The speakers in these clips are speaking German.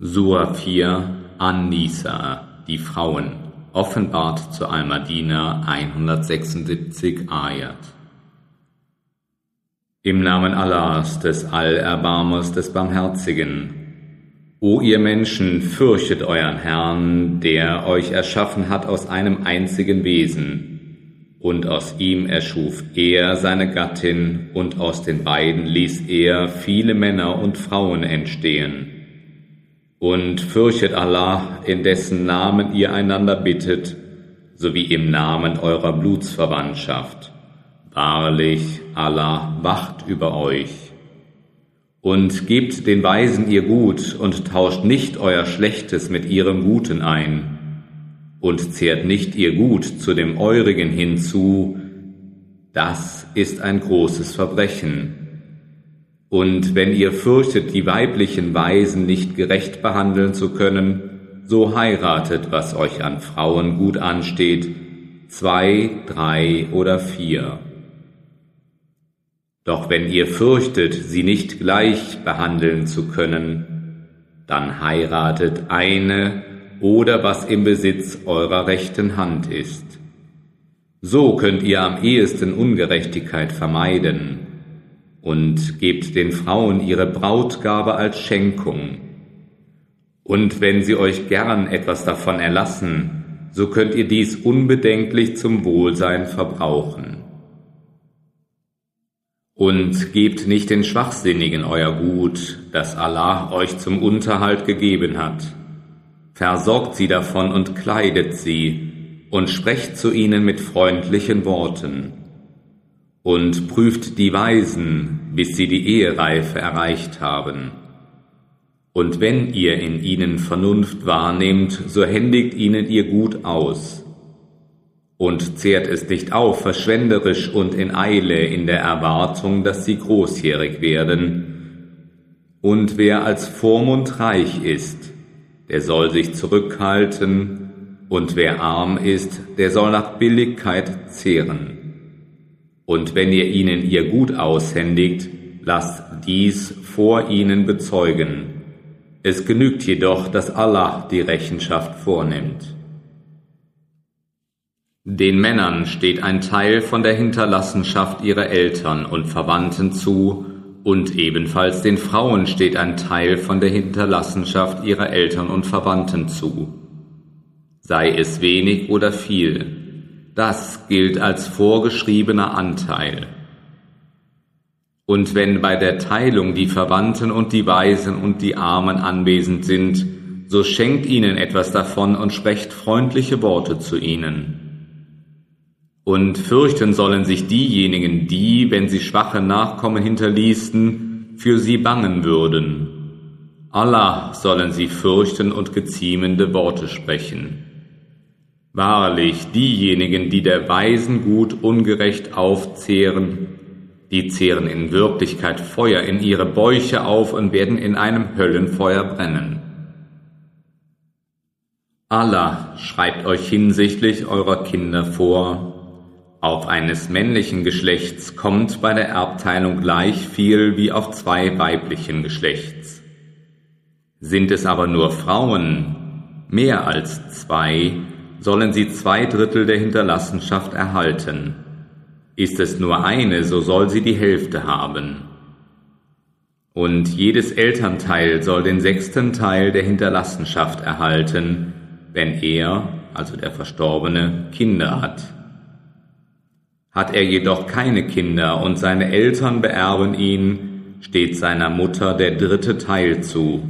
4 An-Nisa, die Frauen, offenbart zu Al-Madina 176 Ayat. Im Namen Allahs, des Allerbarmers, des Barmherzigen. O ihr Menschen, fürchtet euren Herrn, der euch erschaffen hat aus einem einzigen Wesen. Und aus ihm erschuf er seine Gattin, und aus den beiden ließ er viele Männer und Frauen entstehen und fürchtet Allah, in dessen Namen ihr einander bittet, sowie im Namen eurer Blutsverwandtschaft. Wahrlich, Allah wacht über euch. Und gebt den Weisen ihr Gut und tauscht nicht euer Schlechtes mit ihrem Guten ein und zehrt nicht ihr Gut zu dem eurigen hinzu, das ist ein großes Verbrechen. Und wenn ihr fürchtet, die weiblichen Weisen nicht gerecht behandeln zu können, so heiratet, was euch an Frauen gut ansteht, zwei, drei oder vier. Doch wenn ihr fürchtet, sie nicht gleich behandeln zu können, dann heiratet eine oder was im Besitz eurer rechten Hand ist. So könnt ihr am ehesten Ungerechtigkeit vermeiden und gebt den Frauen ihre Brautgabe als Schenkung. Und wenn sie euch gern etwas davon erlassen, so könnt ihr dies unbedenklich zum Wohlsein verbrauchen. Und gebt nicht den Schwachsinnigen euer Gut, das Allah euch zum Unterhalt gegeben hat. Versorgt sie davon und kleidet sie, und sprecht zu ihnen mit freundlichen Worten und prüft die Weisen, bis sie die Ehereife erreicht haben. Und wenn ihr in ihnen Vernunft wahrnehmt, so händigt ihnen ihr Gut aus. Und zehrt es nicht auf, verschwenderisch und in Eile in der Erwartung, dass sie großjährig werden. Und wer als Vormund reich ist, der soll sich zurückhalten, und wer arm ist, der soll nach Billigkeit zehren. Und wenn ihr ihnen ihr Gut aushändigt, lasst dies vor ihnen bezeugen. Es genügt jedoch, dass Allah die Rechenschaft vornimmt. Den Männern steht ein Teil von der Hinterlassenschaft ihrer Eltern und Verwandten zu, und ebenfalls den Frauen steht ein Teil von der Hinterlassenschaft ihrer Eltern und Verwandten zu. Sei es wenig oder viel, das gilt als vorgeschriebener Anteil. Und wenn bei der Teilung die Verwandten und die Weisen und die Armen anwesend sind, so schenkt ihnen etwas davon und sprecht freundliche Worte zu ihnen. Und fürchten sollen sich diejenigen, die, wenn sie schwache Nachkommen hinterließen, für sie bangen würden. Allah sollen sie fürchten und geziemende Worte sprechen. Wahrlich, diejenigen, die der Weisen gut ungerecht aufzehren, die zehren in Wirklichkeit Feuer in ihre Bäuche auf und werden in einem Höllenfeuer brennen. Allah schreibt euch hinsichtlich eurer Kinder vor, auf eines männlichen Geschlechts kommt bei der Erbteilung gleich viel wie auf zwei weiblichen Geschlechts. Sind es aber nur Frauen, mehr als zwei, sollen sie zwei Drittel der Hinterlassenschaft erhalten. Ist es nur eine, so soll sie die Hälfte haben. Und jedes Elternteil soll den sechsten Teil der Hinterlassenschaft erhalten, wenn er, also der Verstorbene, Kinder hat. Hat er jedoch keine Kinder und seine Eltern beerben ihn, steht seiner Mutter der dritte Teil zu,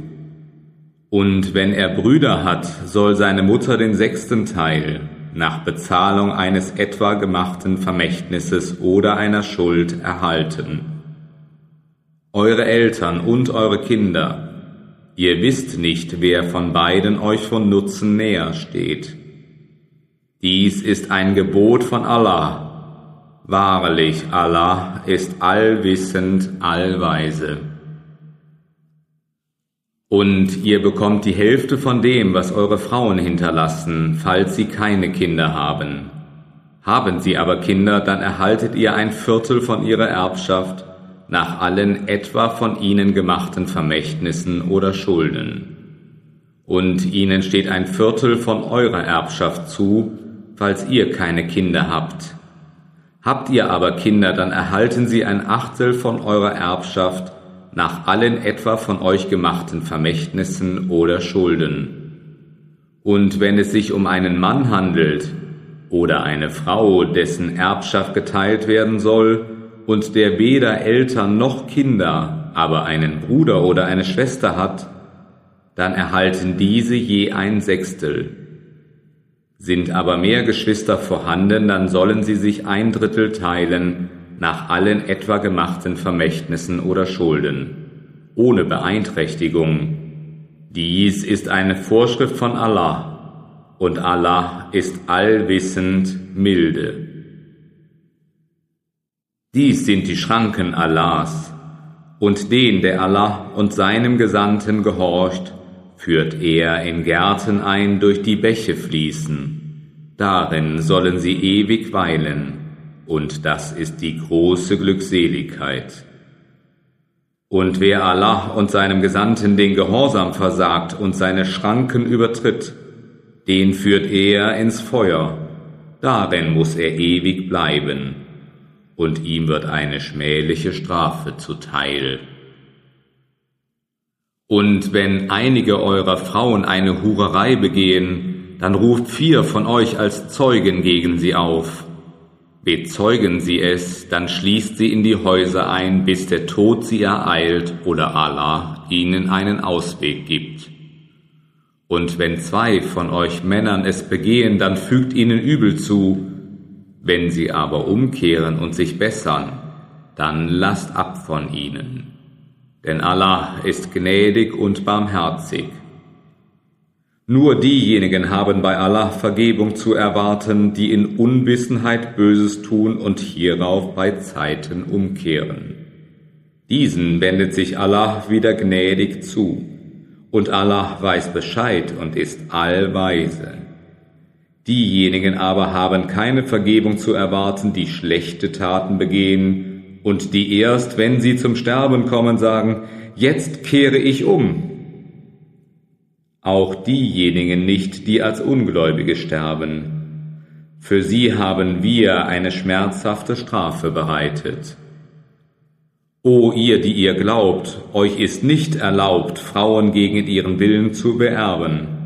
und wenn er Brüder hat, soll seine Mutter den sechsten Teil nach Bezahlung eines etwa gemachten Vermächtnisses oder einer Schuld erhalten. Eure Eltern und eure Kinder, ihr wisst nicht, wer von beiden euch von Nutzen näher steht. Dies ist ein Gebot von Allah. Wahrlich, Allah ist allwissend, allweise. Und ihr bekommt die Hälfte von dem, was eure Frauen hinterlassen, falls sie keine Kinder haben. Haben sie aber Kinder, dann erhaltet ihr ein Viertel von ihrer Erbschaft nach allen etwa von ihnen gemachten Vermächtnissen oder Schulden. und ihnen steht ein Viertel von eurer Erbschaft zu, falls ihr keine Kinder habt. Habt ihr aber Kinder, dann erhalten sie ein Achtel von eurer Erbschaft nach allen etwa von euch gemachten Vermächtnissen oder Schulden. Und wenn es sich um einen Mann handelt oder eine Frau, dessen Erbschaft geteilt werden soll, und der weder Eltern noch Kinder, aber einen Bruder oder eine Schwester hat, dann erhalten diese je ein Sechstel. Sind aber mehr Geschwister vorhanden, dann sollen sie sich ein Drittel teilen nach allen etwa gemachten Vermächtnissen oder Schulden, ohne Beeinträchtigung. Dies ist eine Vorschrift von Allah, und Allah ist allwissend milde. Dies sind die Schranken Allahs, und den, der Allah und seinem Gesandten gehorcht, führt er in Gärten ein, durch die Bäche fließen. Darin sollen sie ewig weilen, und das ist die große Glückseligkeit. Und wer Allah und seinem Gesandten den Gehorsam versagt und seine Schranken übertritt, den führt er ins Feuer, darin muss er ewig bleiben, und ihm wird eine schmähliche Strafe zuteil. Und wenn einige eurer Frauen eine Hurerei begehen, dann ruft vier von euch als Zeugen gegen sie auf. Bezeugen sie es, dann schließt sie in die Häuser ein, bis der Tod sie ereilt oder Allah ihnen einen Ausweg gibt. Und wenn zwei von euch Männern es begehen, dann fügt ihnen übel zu. Wenn sie aber umkehren und sich bessern, dann lasst ab von ihnen denn Allah ist gnädig und barmherzig. Nur diejenigen haben bei Allah Vergebung zu erwarten, die in Unwissenheit Böses tun und hierauf bei Zeiten umkehren. Diesen wendet sich Allah wieder gnädig zu, und Allah weiß Bescheid und ist allweise. Diejenigen aber haben keine Vergebung zu erwarten, die schlechte Taten begehen, und die erst, wenn sie zum Sterben kommen, sagen, jetzt kehre ich um. Auch diejenigen nicht, die als Ungläubige sterben. Für sie haben wir eine schmerzhafte Strafe bereitet. O ihr, die ihr glaubt, euch ist nicht erlaubt, Frauen gegen ihren Willen zu beerben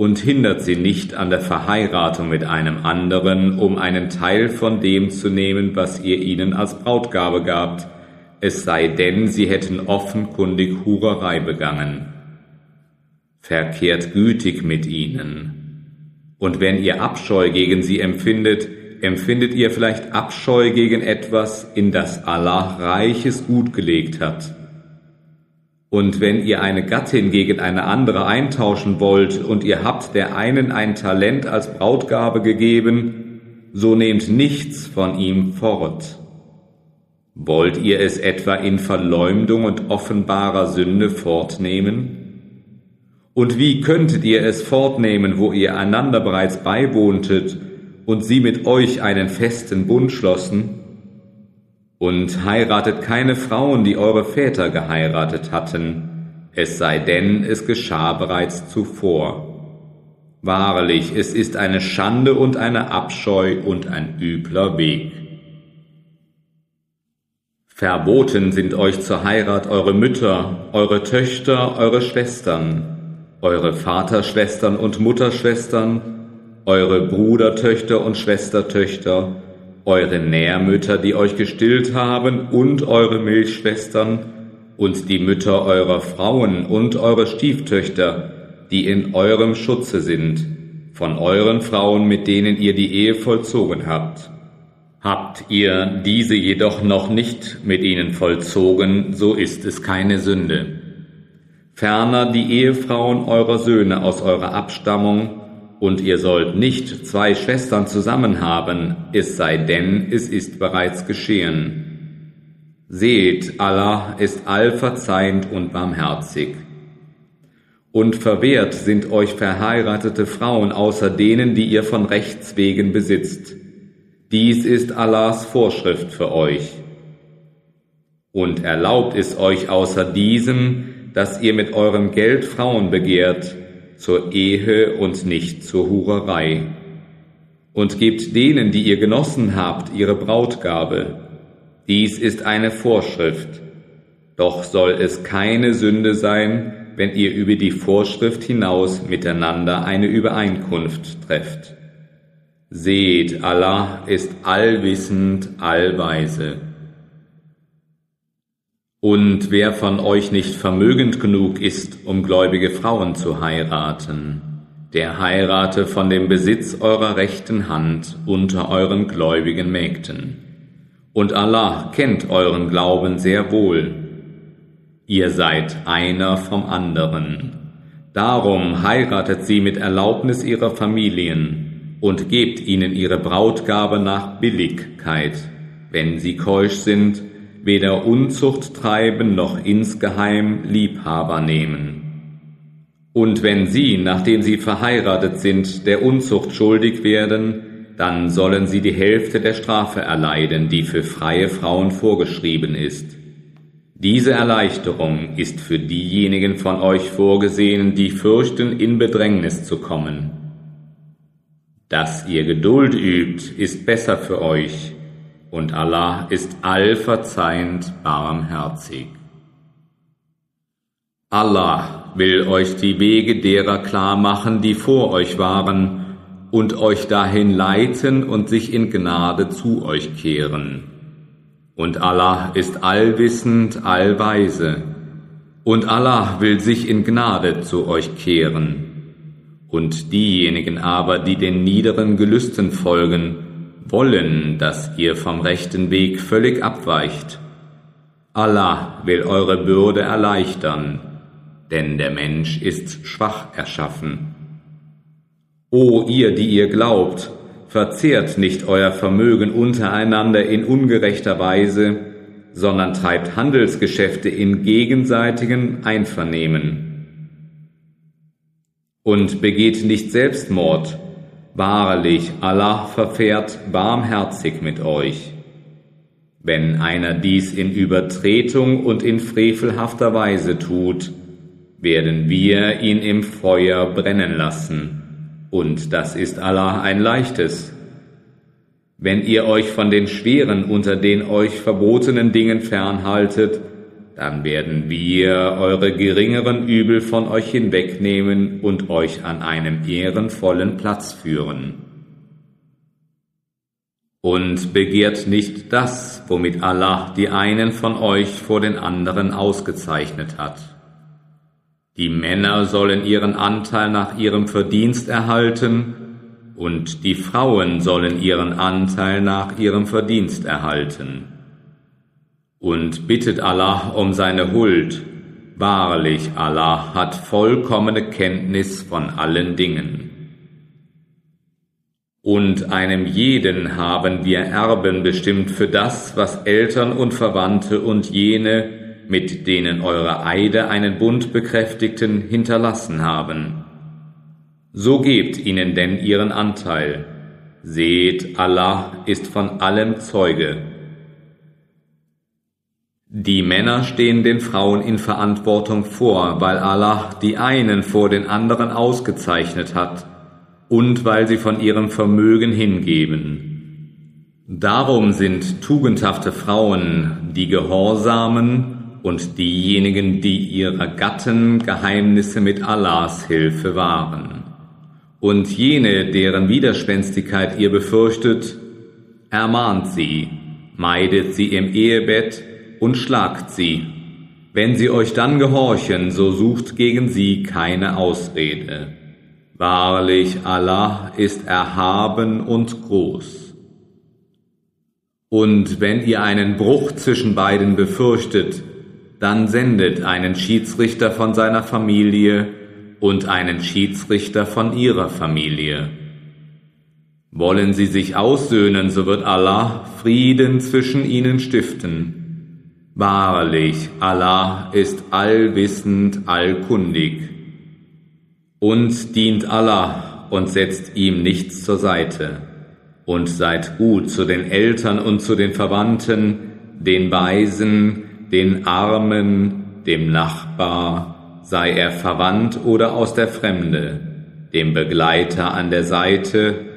und hindert sie nicht an der Verheiratung mit einem anderen, um einen Teil von dem zu nehmen, was ihr ihnen als Brautgabe gabt, es sei denn, sie hätten offenkundig Hurerei begangen. Verkehrt gütig mit ihnen. Und wenn ihr Abscheu gegen sie empfindet, empfindet ihr vielleicht Abscheu gegen etwas, in das Allah reiches Gut gelegt hat und wenn ihr eine Gattin gegen eine andere eintauschen wollt und ihr habt der einen ein Talent als Brautgabe gegeben, so nehmt nichts von ihm fort. Wollt ihr es etwa in Verleumdung und offenbarer Sünde fortnehmen? Und wie könntet ihr es fortnehmen, wo ihr einander bereits beiwohntet und sie mit euch einen festen Bund schlossen? Und heiratet keine Frauen, die eure Väter geheiratet hatten, es sei denn, es geschah bereits zuvor. Wahrlich, es ist eine Schande und eine Abscheu und ein übler Weg. Verboten sind euch zur Heirat eure Mütter, eure Töchter, eure Schwestern, eure Vaterschwestern und Mutterschwestern, eure Brudertöchter und Schwestertöchter, eure Nährmütter, die euch gestillt haben, und eure Milchschwestern, und die Mütter eurer Frauen und eure Stieftöchter, die in eurem Schutze sind, von euren Frauen, mit denen ihr die Ehe vollzogen habt. Habt ihr diese jedoch noch nicht mit ihnen vollzogen, so ist es keine Sünde. Ferner die Ehefrauen eurer Söhne aus eurer Abstammung, und ihr sollt nicht zwei Schwestern zusammen haben, es sei denn, es ist bereits geschehen. Seht, Allah ist allverzeihend und barmherzig. Und verwehrt sind euch verheiratete Frauen außer denen, die ihr von Rechts wegen besitzt. Dies ist Allahs Vorschrift für euch. Und erlaubt ist euch außer diesem, dass ihr mit eurem Geld Frauen begehrt, zur Ehe und nicht zur Hurerei. Und gebt denen, die ihr genossen habt, ihre Brautgabe. Dies ist eine Vorschrift. Doch soll es keine Sünde sein, wenn ihr über die Vorschrift hinaus miteinander eine Übereinkunft trefft. Seht, Allah ist allwissend, allweise. Und wer von euch nicht vermögend genug ist, um gläubige Frauen zu heiraten, der heirate von dem Besitz eurer rechten Hand unter euren gläubigen Mägden. Und Allah kennt euren Glauben sehr wohl. Ihr seid einer vom anderen. Darum heiratet sie mit Erlaubnis ihrer Familien und gebt ihnen ihre Brautgabe nach Billigkeit, wenn sie keusch sind weder Unzucht treiben noch insgeheim Liebhaber nehmen. Und wenn sie, nachdem sie verheiratet sind, der Unzucht schuldig werden, dann sollen sie die Hälfte der Strafe erleiden, die für freie Frauen vorgeschrieben ist. Diese Erleichterung ist für diejenigen von euch vorgesehen, die fürchten, in Bedrängnis zu kommen. Dass ihr Geduld übt, ist besser für euch, und Allah ist allverzeihend barmherzig. Allah will euch die Wege derer klar machen, die vor euch waren, und euch dahin leiten und sich in Gnade zu euch kehren. Und Allah ist allwissend, allweise, und Allah will sich in Gnade zu euch kehren. Und diejenigen aber, die den niederen Gelüsten folgen, wollen, dass ihr vom rechten Weg völlig abweicht. Allah will eure Bürde erleichtern, denn der Mensch ist schwach erschaffen. O ihr, die ihr glaubt, verzehrt nicht euer Vermögen untereinander in ungerechter Weise, sondern treibt Handelsgeschäfte in gegenseitigem Einvernehmen. Und begeht nicht Selbstmord, Wahrlich, Allah verfährt barmherzig mit euch. Wenn einer dies in Übertretung und in frevelhafter Weise tut, werden wir ihn im Feuer brennen lassen, und das ist Allah ein leichtes. Wenn ihr euch von den schweren unter den euch verbotenen Dingen fernhaltet, dann werden wir eure geringeren Übel von euch hinwegnehmen und euch an einem ehrenvollen Platz führen. Und begehrt nicht das, womit Allah die einen von euch vor den anderen ausgezeichnet hat. Die Männer sollen ihren Anteil nach ihrem Verdienst erhalten, und die Frauen sollen ihren Anteil nach ihrem Verdienst erhalten und bittet Allah um seine Huld. Wahrlich, Allah hat vollkommene Kenntnis von allen Dingen. Und einem jeden haben wir Erben bestimmt für das, was Eltern und Verwandte und jene, mit denen eure Eide einen Bund bekräftigten, hinterlassen haben. So gebt ihnen denn ihren Anteil. Seht, Allah ist von allem Zeuge. Die Männer stehen den Frauen in Verantwortung vor, weil Allah die einen vor den anderen ausgezeichnet hat und weil sie von ihrem Vermögen hingeben. Darum sind tugendhafte Frauen die Gehorsamen und diejenigen, die ihrer Gatten Geheimnisse mit Allahs Hilfe wahren. Und jene, deren Widerspenstigkeit ihr befürchtet, ermahnt sie, meidet sie im Ehebett und schlagt sie. Wenn sie euch dann gehorchen, so sucht gegen sie keine Ausrede. Wahrlich, Allah ist erhaben und groß. Und wenn ihr einen Bruch zwischen beiden befürchtet, dann sendet einen Schiedsrichter von seiner Familie und einen Schiedsrichter von ihrer Familie. Wollen sie sich aussöhnen, so wird Allah Frieden zwischen ihnen stiften Wahrlich, Allah ist allwissend, allkundig. Und dient Allah und setzt ihm nichts zur Seite. Und seid gut zu den Eltern und zu den Verwandten, den Weisen, den Armen, dem Nachbar, sei er verwandt oder aus der Fremde, dem Begleiter an der Seite,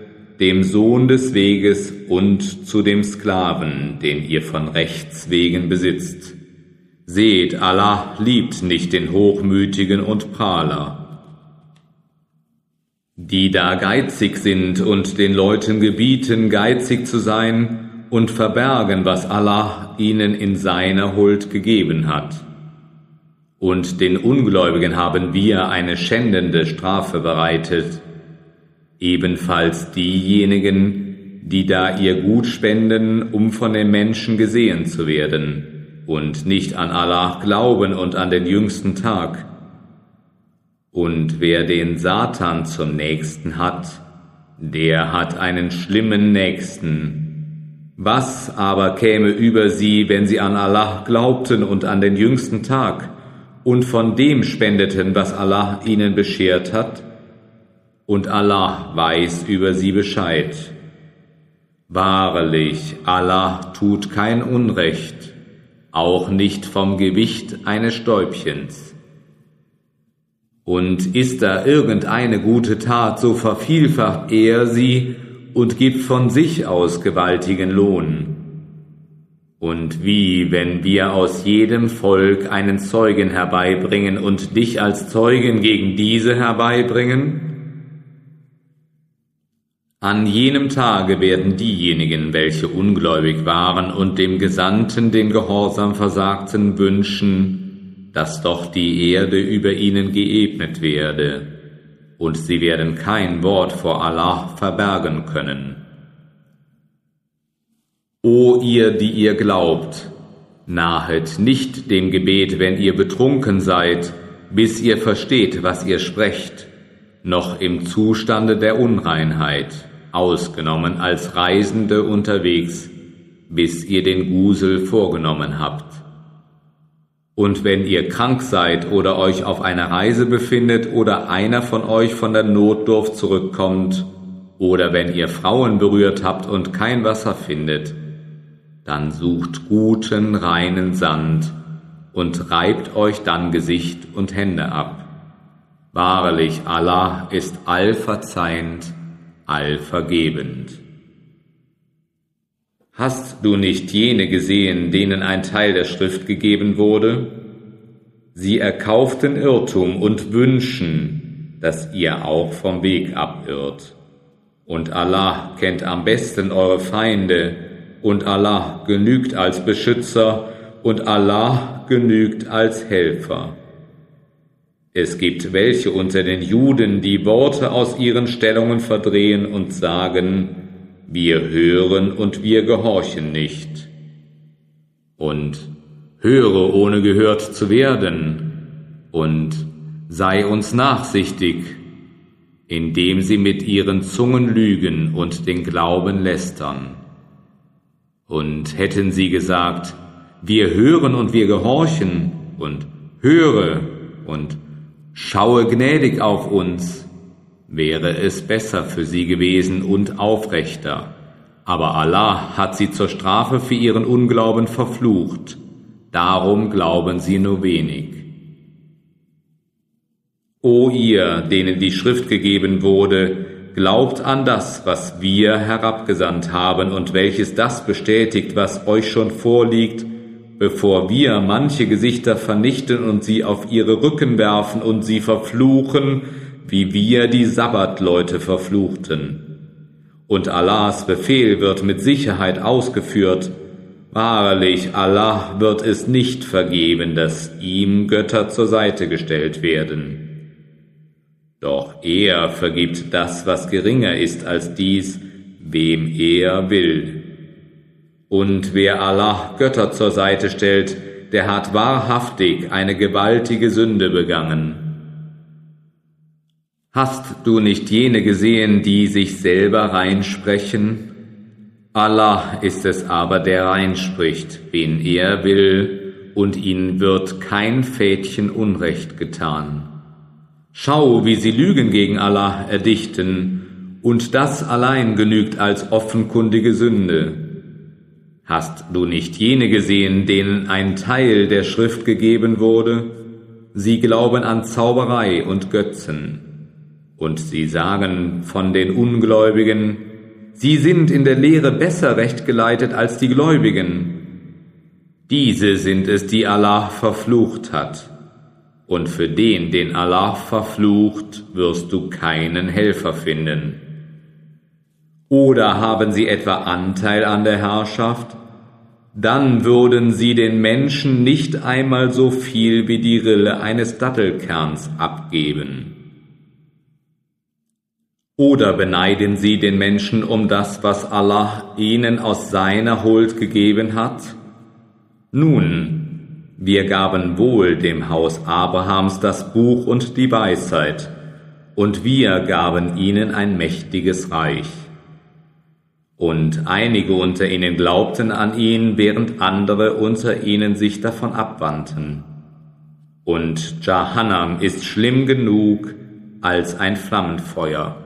dem Sohn des Weges und zu dem Sklaven, den ihr von Rechts wegen besitzt. Seht, Allah liebt nicht den Hochmütigen und Prahler. Die da geizig sind und den Leuten gebieten, geizig zu sein und verbergen, was Allah ihnen in seiner Huld gegeben hat. Und den Ungläubigen haben wir eine schändende Strafe bereitet, ebenfalls diejenigen, die da ihr Gut spenden, um von den Menschen gesehen zu werden und nicht an Allah glauben und an den jüngsten Tag. Und wer den Satan zum Nächsten hat, der hat einen schlimmen Nächsten. Was aber käme über sie, wenn sie an Allah glaubten und an den jüngsten Tag und von dem spendeten, was Allah ihnen beschert hat? Und Allah weiß über sie Bescheid. Wahrlich, Allah tut kein Unrecht auch nicht vom Gewicht eines Stäubchens. Und ist da irgendeine gute Tat, so vervielfacht er sie und gibt von sich aus gewaltigen Lohn. Und wie, wenn wir aus jedem Volk einen Zeugen herbeibringen und dich als Zeugen gegen diese herbeibringen? An jenem Tage werden diejenigen, welche ungläubig waren und dem Gesandten den Gehorsam versagten, wünschen, dass doch die Erde über ihnen geebnet werde, und sie werden kein Wort vor Allah verbergen können. O ihr, die ihr glaubt, nahet nicht dem Gebet, wenn ihr betrunken seid, bis ihr versteht, was ihr sprecht, noch im Zustande der Unreinheit ausgenommen als Reisende unterwegs, bis ihr den Gusel vorgenommen habt. Und wenn ihr krank seid oder euch auf einer Reise befindet oder einer von euch von der Notdurft zurückkommt, oder wenn ihr Frauen berührt habt und kein Wasser findet, dann sucht guten, reinen Sand und reibt euch dann Gesicht und Hände ab. Wahrlich, Allah ist allverzeihend, allvergebend. Hast du nicht jene gesehen, denen ein Teil der Schrift gegeben wurde? Sie erkauften Irrtum und wünschen, dass ihr auch vom Weg abirrt. Und Allah kennt am besten eure Feinde, und Allah genügt als Beschützer, und Allah genügt als Helfer. Es gibt welche unter den Juden, die Worte aus ihren Stellungen verdrehen und sagen, wir hören und wir gehorchen nicht. Und höre ohne gehört zu werden und sei uns nachsichtig, indem sie mit ihren Zungen lügen und den Glauben lästern. Und hätten sie gesagt, wir hören und wir gehorchen und höre und Schaue gnädig auf uns, wäre es besser für sie gewesen und aufrechter. Aber Allah hat sie zur Strafe für ihren Unglauben verflucht, darum glauben sie nur wenig. O ihr, denen die Schrift gegeben wurde, glaubt an das, was wir herabgesandt haben und welches das bestätigt, was euch schon vorliegt, bevor wir manche Gesichter vernichten und sie auf ihre Rücken werfen und sie verfluchen, wie wir die Sabbatleute verfluchten. Und Allahs Befehl wird mit Sicherheit ausgeführt. Wahrlich, Allah wird es nicht vergeben, dass ihm Götter zur Seite gestellt werden. Doch er vergibt das, was geringer ist als dies, wem er will. Und wer Allah Götter zur Seite stellt, der hat wahrhaftig eine gewaltige Sünde begangen. Hast du nicht jene gesehen, die sich selber reinsprechen? Allah ist es aber, der reinspricht, wen er will, und ihnen wird kein Fädchen Unrecht getan. Schau, wie sie Lügen gegen Allah erdichten, und das allein genügt als offenkundige Sünde. Hast du nicht jene gesehen, denen ein Teil der Schrift gegeben wurde? sie glauben an Zauberei und Götzen. Und sie sagen von den Ungläubigen, sie sind in der Lehre besser rechtgeleitet als die Gläubigen. Diese sind es, die Allah verflucht hat. Und für den, den Allah verflucht, wirst du keinen Helfer finden. Oder haben sie etwa Anteil an der Herrschaft? Dann würden sie den Menschen nicht einmal so viel wie die Rille eines Dattelkerns abgeben. Oder beneiden sie den Menschen um das, was Allah ihnen aus seiner Huld gegeben hat? Nun, wir gaben wohl dem Haus Abrahams das Buch und die Weisheit, und wir gaben ihnen ein mächtiges Reich. Und einige unter ihnen glaubten an ihn, während andere unter ihnen sich davon abwandten. Und Jahannam ist schlimm genug als ein Flammenfeuer.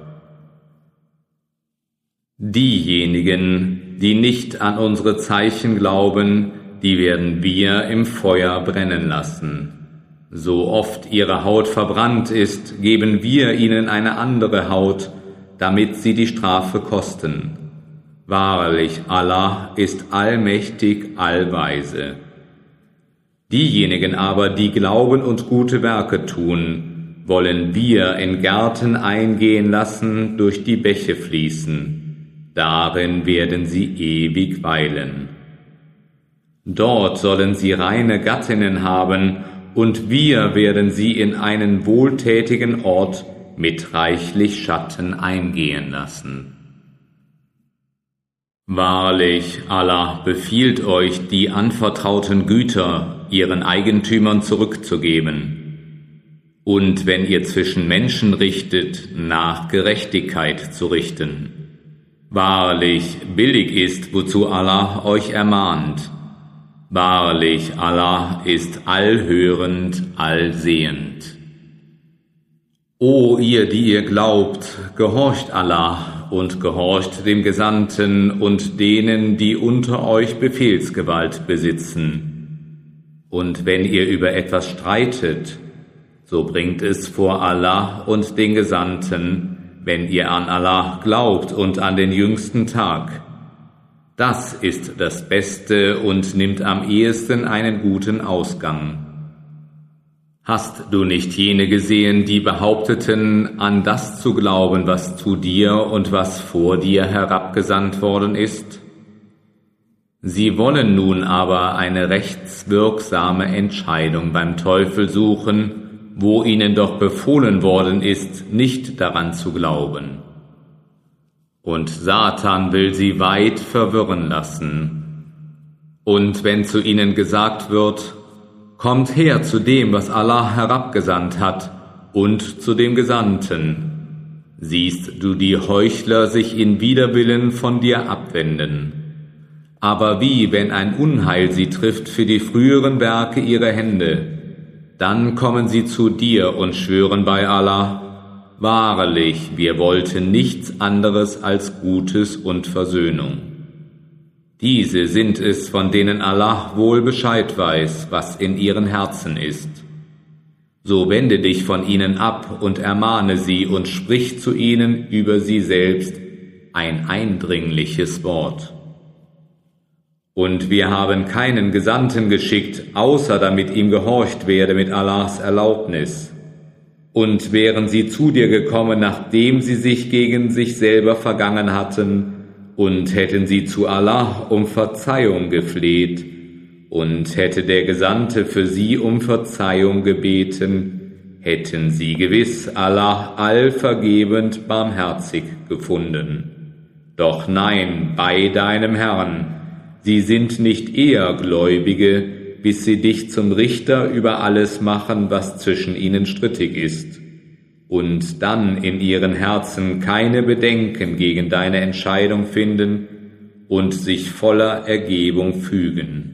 Diejenigen, die nicht an unsere Zeichen glauben, die werden wir im Feuer brennen lassen. So oft ihre Haut verbrannt ist, geben wir ihnen eine andere Haut, damit sie die Strafe kosten. Wahrlich, Allah ist allmächtig, allweise. Diejenigen aber, die glauben und gute Werke tun, wollen wir in Gärten eingehen lassen, durch die Bäche fließen. Darin werden sie ewig weilen. Dort sollen sie reine Gattinnen haben, und wir werden sie in einen wohltätigen Ort mit reichlich Schatten eingehen lassen. Wahrlich, Allah befiehlt euch, die anvertrauten Güter ihren Eigentümern zurückzugeben, und wenn ihr zwischen Menschen richtet, nach Gerechtigkeit zu richten. Wahrlich, billig ist, wozu Allah euch ermahnt, Wahrlich, Allah ist allhörend, allsehend. O ihr, die ihr glaubt, gehorcht Allah und gehorcht dem Gesandten und denen, die unter euch Befehlsgewalt besitzen. Und wenn ihr über etwas streitet, so bringt es vor Allah und den Gesandten, wenn ihr an Allah glaubt und an den jüngsten Tag das ist das Beste und nimmt am ehesten einen guten Ausgang. Hast du nicht jene gesehen, die behaupteten, an das zu glauben, was zu dir und was vor dir herabgesandt worden ist? Sie wollen nun aber eine rechtswirksame Entscheidung beim Teufel suchen, wo ihnen doch befohlen worden ist, nicht daran zu glauben und Satan will sie weit verwirren lassen. Und wenn zu ihnen gesagt wird, Kommt her zu dem, was Allah herabgesandt hat, und zu dem Gesandten, siehst du die Heuchler sich in Widerwillen von dir abwenden. Aber wie, wenn ein Unheil sie trifft für die früheren Werke ihrer Hände, dann kommen sie zu dir und schwören bei Allah, Wahrlich, wir wollten nichts anderes als Gutes und Versöhnung. Diese sind es, von denen Allah wohl Bescheid weiß, was in ihren Herzen ist. So wende dich von ihnen ab und ermahne sie und sprich zu ihnen über sie selbst ein eindringliches Wort. Und wir haben keinen Gesandten geschickt, außer damit ihm gehorcht werde mit Allahs Erlaubnis. Und wären sie zu dir gekommen, nachdem sie sich gegen sich selber vergangen hatten, und hätten sie zu Allah um Verzeihung gefleht, und hätte der Gesandte für sie um Verzeihung gebeten, hätten sie gewiss Allah allvergebend barmherzig gefunden. Doch nein, bei deinem Herrn, sie sind nicht eher Gläubige, bis sie dich zum Richter über alles machen, was zwischen ihnen strittig ist, und dann in ihren Herzen keine Bedenken gegen deine Entscheidung finden und sich voller Ergebung fügen.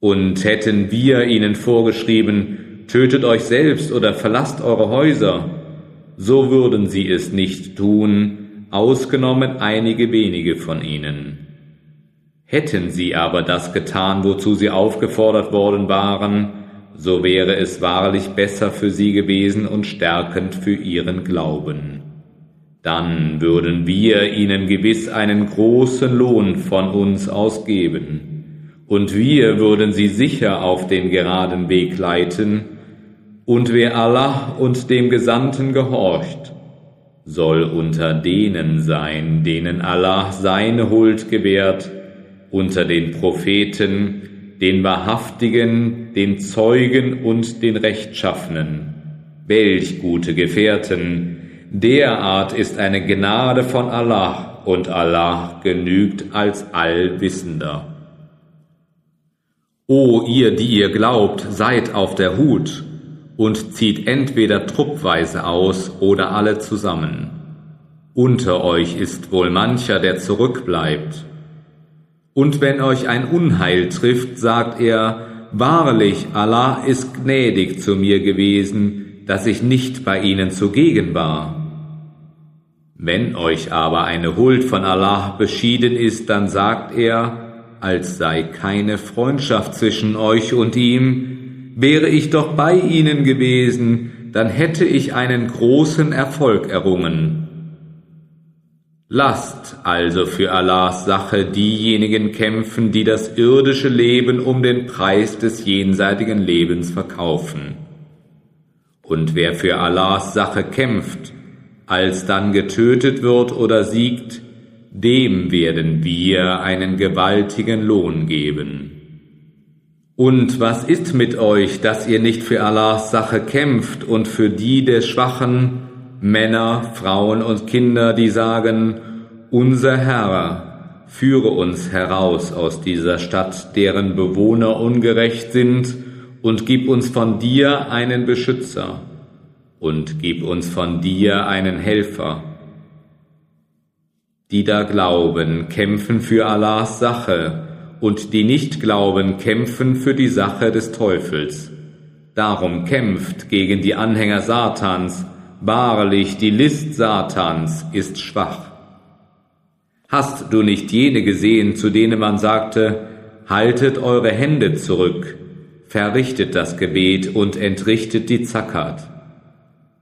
Und hätten wir ihnen vorgeschrieben, tötet euch selbst oder verlasst eure Häuser, so würden sie es nicht tun, ausgenommen einige wenige von ihnen. Hätten sie aber das getan, wozu sie aufgefordert worden waren, so wäre es wahrlich besser für sie gewesen und stärkend für ihren Glauben. Dann würden wir ihnen gewiss einen großen Lohn von uns ausgeben, und wir würden sie sicher auf den geraden Weg leiten, und wer Allah und dem Gesandten gehorcht, soll unter denen sein, denen Allah seine Huld gewährt, unter den Propheten, den Wahrhaftigen, den Zeugen und den Rechtschaffenen. Welch gute Gefährten! Derart ist eine Gnade von Allah und Allah genügt als Allwissender. O ihr, die ihr glaubt, seid auf der Hut und zieht entweder truppweise aus oder alle zusammen. Unter euch ist wohl mancher, der zurückbleibt. Und wenn euch ein Unheil trifft, sagt er, Wahrlich, Allah ist gnädig zu mir gewesen, dass ich nicht bei ihnen zugegen war. Wenn euch aber eine Huld von Allah beschieden ist, dann sagt er, als sei keine Freundschaft zwischen euch und ihm, wäre ich doch bei ihnen gewesen, dann hätte ich einen großen Erfolg errungen. Lasst also für Allahs Sache diejenigen kämpfen, die das irdische Leben um den Preis des jenseitigen Lebens verkaufen. Und wer für Allahs Sache kämpft, alsdann getötet wird oder siegt, dem werden wir einen gewaltigen Lohn geben. Und was ist mit euch, dass ihr nicht für Allahs Sache kämpft und für die der Schwachen, Männer, Frauen und Kinder, die sagen, unser Herr, führe uns heraus aus dieser Stadt, deren Bewohner ungerecht sind, und gib uns von dir einen Beschützer, und gib uns von dir einen Helfer. Die da glauben, kämpfen für Allahs Sache, und die nicht glauben, kämpfen für die Sache des Teufels. Darum kämpft gegen die Anhänger Satans, Wahrlich, die List Satans ist schwach. Hast du nicht jene gesehen, zu denen man sagte, haltet eure Hände zurück, verrichtet das Gebet und entrichtet die Zakat.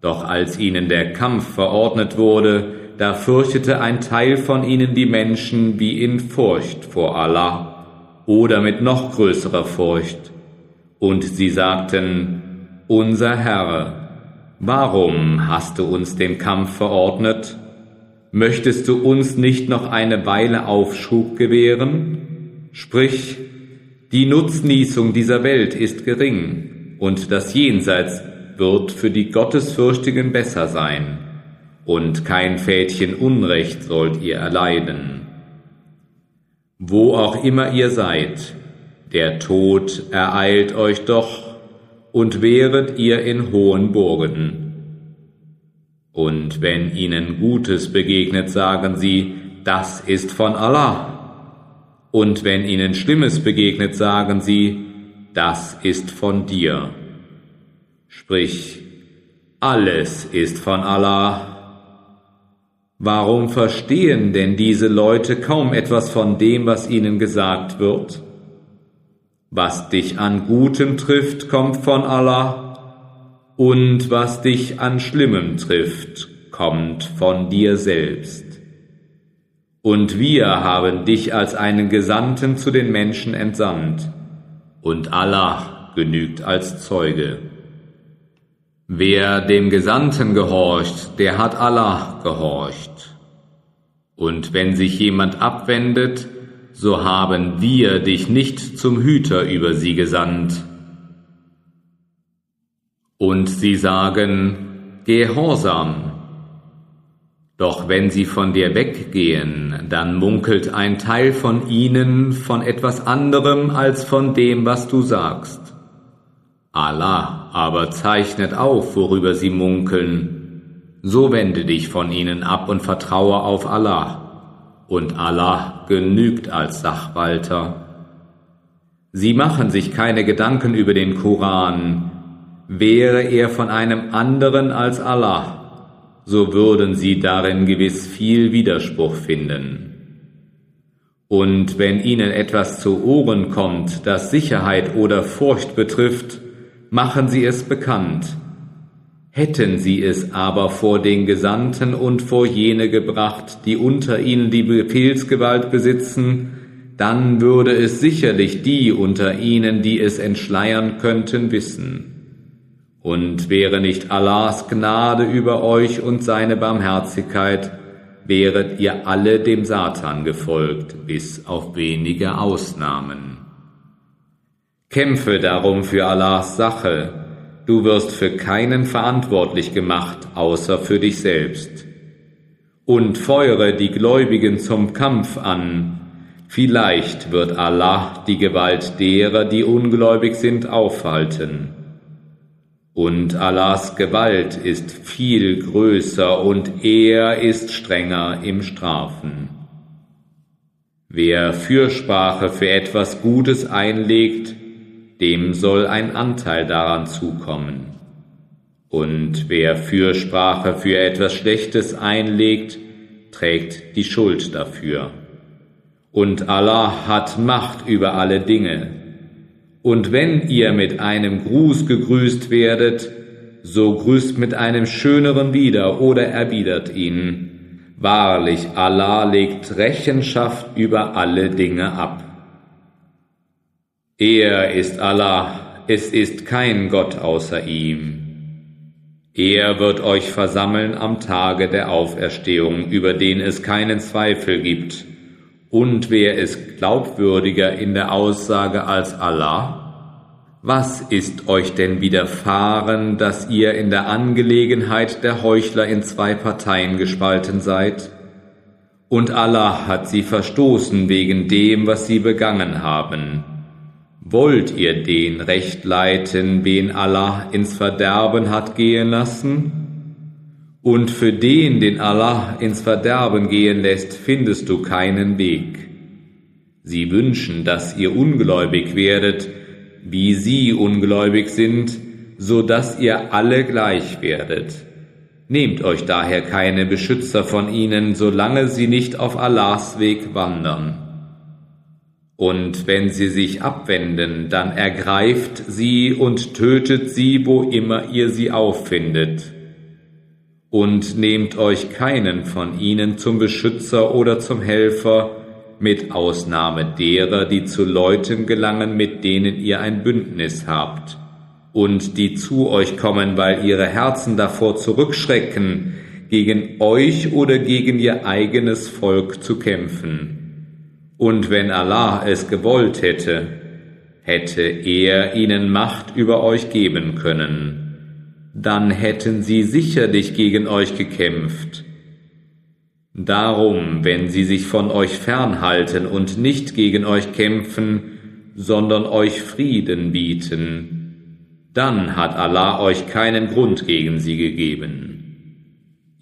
Doch als ihnen der Kampf verordnet wurde, da fürchtete ein Teil von ihnen die Menschen wie in Furcht vor Allah oder mit noch größerer Furcht. Und sie sagten, unser Herr, Warum hast du uns den Kampf verordnet? Möchtest du uns nicht noch eine Weile Aufschub gewähren? Sprich, die Nutznießung dieser Welt ist gering, und das Jenseits wird für die Gottesfürchtigen besser sein, und kein Fädchen Unrecht sollt ihr erleiden. Wo auch immer ihr seid, der Tod ereilt euch doch, und wäret ihr in hohen Burgen. Und wenn ihnen Gutes begegnet, sagen sie, das ist von Allah. Und wenn ihnen Schlimmes begegnet, sagen sie, das ist von dir. Sprich, alles ist von Allah. Warum verstehen denn diese Leute kaum etwas von dem, was ihnen gesagt wird? Was dich an Gutem trifft, kommt von Allah, und was dich an Schlimmem trifft, kommt von dir selbst. Und wir haben dich als einen Gesandten zu den Menschen entsandt, und Allah genügt als Zeuge. Wer dem Gesandten gehorcht, der hat Allah gehorcht. Und wenn sich jemand abwendet, so haben wir dich nicht zum Hüter über sie gesandt. Und sie sagen, Gehorsam. Doch wenn sie von dir weggehen, dann munkelt ein Teil von ihnen von etwas anderem als von dem, was du sagst. Allah aber zeichnet auf, worüber sie munkeln. So wende dich von ihnen ab und vertraue auf Allah und Allah genügt als Sachwalter. Sie machen sich keine Gedanken über den Koran. Wäre er von einem anderen als Allah, so würden sie darin gewiss viel Widerspruch finden. Und wenn ihnen etwas zu Ohren kommt, das Sicherheit oder Furcht betrifft, machen sie es bekannt. Hätten sie es aber vor den Gesandten und vor jene gebracht, die unter ihnen die Befehlsgewalt besitzen, dann würde es sicherlich die unter ihnen, die es entschleiern könnten, wissen. Und wäre nicht Allahs Gnade über euch und seine Barmherzigkeit, wäret ihr alle dem Satan gefolgt, bis auf wenige Ausnahmen. Kämpfe darum für Allahs Sache, du wirst für keinen verantwortlich gemacht, außer für dich selbst. Und feuere die Gläubigen zum Kampf an, vielleicht wird Allah die Gewalt derer, die ungläubig sind, aufhalten. Und Allahs Gewalt ist viel größer und er ist strenger im Strafen. Wer Fürsprache für etwas Gutes einlegt, dem soll ein Anteil daran zukommen. Und wer Fürsprache für etwas Schlechtes einlegt, trägt die Schuld dafür. Und Allah hat Macht über alle Dinge. Und wenn ihr mit einem Gruß gegrüßt werdet, so grüßt mit einem schöneren wieder oder erwidert ihn. Wahrlich, Allah legt Rechenschaft über alle Dinge ab. Er ist Allah, es ist kein Gott außer ihm. Er wird euch versammeln am Tage der Auferstehung, über den es keinen Zweifel gibt. Und wer ist glaubwürdiger in der Aussage als Allah? Was ist euch denn widerfahren, dass ihr in der Angelegenheit der Heuchler in zwei Parteien gespalten seid? Und Allah hat sie verstoßen wegen dem, was sie begangen haben. Wollt ihr den Recht leiten, wen Allah ins Verderben hat gehen lassen? Und für den, den Allah ins Verderben gehen lässt, findest du keinen Weg. Sie wünschen, dass ihr ungläubig werdet, wie sie ungläubig sind, so dass ihr alle gleich werdet. Nehmt euch daher keine Beschützer von ihnen, solange sie nicht auf Allahs Weg wandern. Und wenn sie sich abwenden, dann ergreift sie und tötet sie, wo immer ihr sie auffindet. Und nehmt euch keinen von ihnen zum Beschützer oder zum Helfer, mit Ausnahme derer, die zu Leuten gelangen, mit denen ihr ein Bündnis habt, und die zu euch kommen, weil ihre Herzen davor zurückschrecken, gegen euch oder gegen ihr eigenes Volk zu kämpfen und wenn Allah es gewollt hätte, hätte er ihnen Macht über euch geben können, dann hätten sie sicherlich gegen euch gekämpft. Darum, wenn sie sich von euch fernhalten und nicht gegen euch kämpfen, sondern euch Frieden bieten, dann hat Allah euch keinen Grund gegen sie gegeben.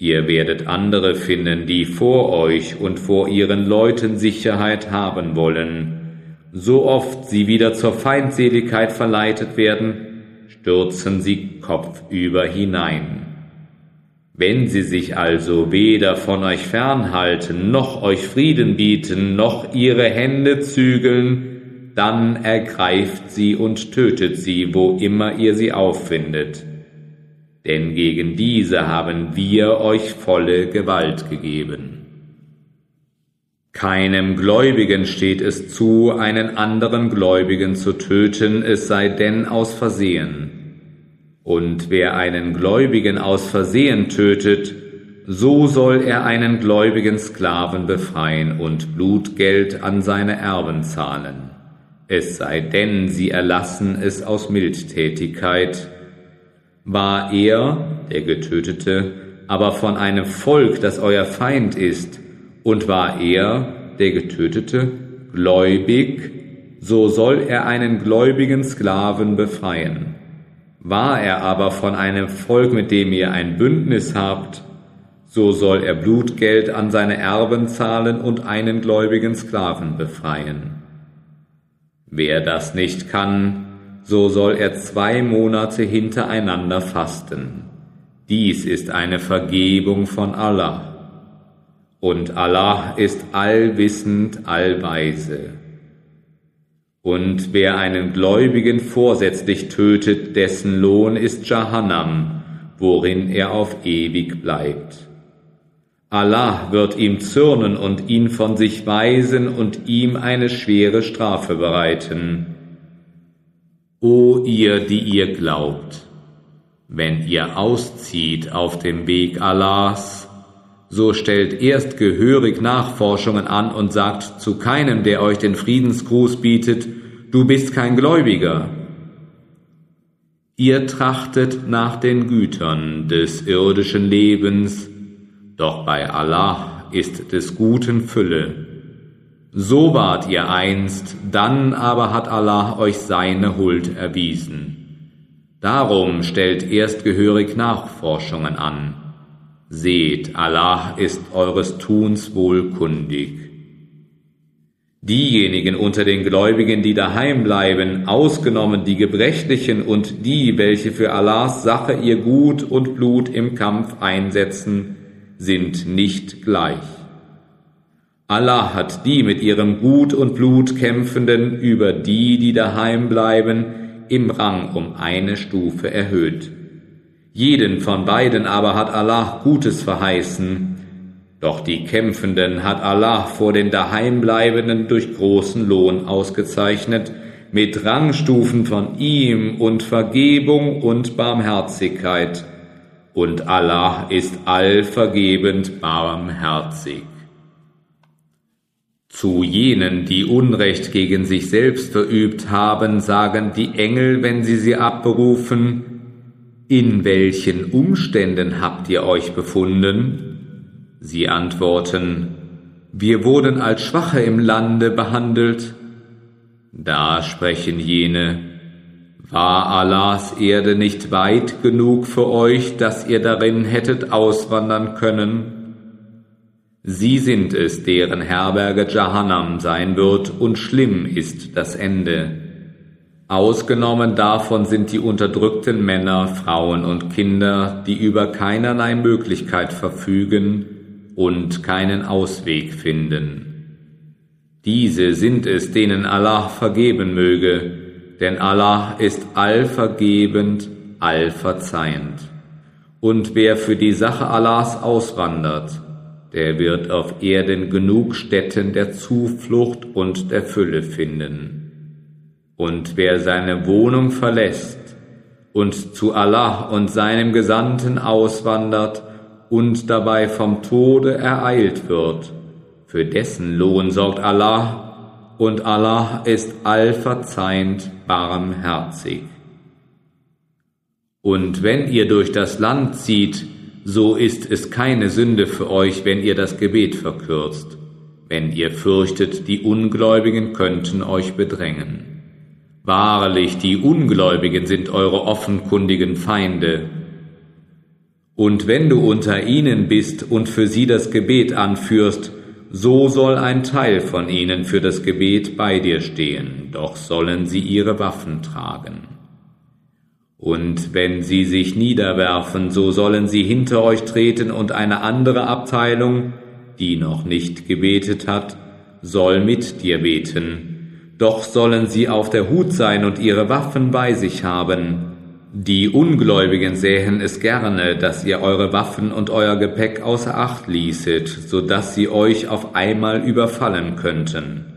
Ihr werdet andere finden, die vor euch und vor ihren Leuten Sicherheit haben wollen. So oft sie wieder zur Feindseligkeit verleitet werden, stürzen sie kopfüber hinein. Wenn sie sich also weder von euch fernhalten, noch euch Frieden bieten, noch ihre Hände zügeln, dann ergreift sie und tötet sie, wo immer ihr sie auffindet denn gegen diese haben wir euch volle Gewalt gegeben. Keinem Gläubigen steht es zu, einen anderen Gläubigen zu töten, es sei denn aus Versehen. Und wer einen Gläubigen aus Versehen tötet, so soll er einen gläubigen Sklaven befreien und Blutgeld an seine Erben zahlen. Es sei denn, sie erlassen es aus Mildtätigkeit, war er, der Getötete, aber von einem Volk, das euer Feind ist, und war er, der Getötete, gläubig, so soll er einen gläubigen Sklaven befreien. War er aber von einem Volk, mit dem ihr ein Bündnis habt, so soll er Blutgeld an seine Erben zahlen und einen gläubigen Sklaven befreien. Wer das nicht kann, so soll er zwei Monate hintereinander fasten. Dies ist eine Vergebung von Allah. Und Allah ist allwissend, allweise. Und wer einen Gläubigen vorsätzlich tötet, dessen Lohn ist Jahannam, worin er auf ewig bleibt. Allah wird ihm zürnen und ihn von sich weisen und ihm eine schwere Strafe bereiten. O ihr, die ihr glaubt, wenn ihr auszieht auf dem Weg Allahs, so stellt erst gehörig Nachforschungen an und sagt zu keinem, der euch den Friedensgruß bietet, du bist kein Gläubiger. Ihr trachtet nach den Gütern des irdischen Lebens, doch bei Allah ist des Guten Fülle. So wart ihr einst, dann aber hat Allah euch seine Huld erwiesen. Darum stellt erst gehörig Nachforschungen an. Seht, Allah ist eures Tuns wohlkundig. Diejenigen unter den Gläubigen, die daheim bleiben, ausgenommen die Gebrechlichen und die, welche für Allahs Sache ihr Gut und Blut im Kampf einsetzen, sind nicht gleich. Allah hat die mit ihrem Gut und Blut kämpfenden über die, die daheim bleiben, im Rang um eine Stufe erhöht. Jeden von beiden aber hat Allah Gutes verheißen, doch die Kämpfenden hat Allah vor den Daheimbleibenden durch großen Lohn ausgezeichnet, mit Rangstufen von ihm und Vergebung und Barmherzigkeit. Und Allah ist allvergebend barmherzig. Zu jenen, die Unrecht gegen sich selbst verübt haben, sagen die Engel, wenn sie sie abberufen, in welchen Umständen habt ihr euch befunden? Sie antworten, wir wurden als Schwache im Lande behandelt. Da sprechen jene, war Allahs Erde nicht weit genug für euch, dass ihr darin hättet auswandern können? Sie sind es, deren Herberge Jahannam sein wird, und schlimm ist das Ende. Ausgenommen davon sind die unterdrückten Männer, Frauen und Kinder, die über keinerlei Möglichkeit verfügen und keinen Ausweg finden. Diese sind es, denen Allah vergeben möge, denn Allah ist allvergebend, allverzeihend. Und wer für die Sache Allahs auswandert, der wird auf Erden genug Stätten der Zuflucht und der Fülle finden. Und wer seine Wohnung verlässt und zu Allah und seinem Gesandten auswandert und dabei vom Tode ereilt wird, für dessen Lohn sorgt Allah, und Allah ist allverzeihend barmherzig. Und wenn ihr durch das Land zieht, so ist es keine Sünde für euch, wenn ihr das Gebet verkürzt, wenn ihr fürchtet, die Ungläubigen könnten euch bedrängen. Wahrlich, die Ungläubigen sind eure offenkundigen Feinde. Und wenn du unter ihnen bist und für sie das Gebet anführst, so soll ein Teil von ihnen für das Gebet bei dir stehen, doch sollen sie ihre Waffen tragen. Und wenn sie sich niederwerfen, so sollen sie hinter euch treten und eine andere Abteilung, die noch nicht gebetet hat, soll mit dir beten doch sollen sie auf der Hut sein und ihre Waffen bei sich haben. Die Ungläubigen sähen es gerne, dass ihr eure Waffen und euer Gepäck außer Acht ließet, so dass sie euch auf einmal überfallen könnten.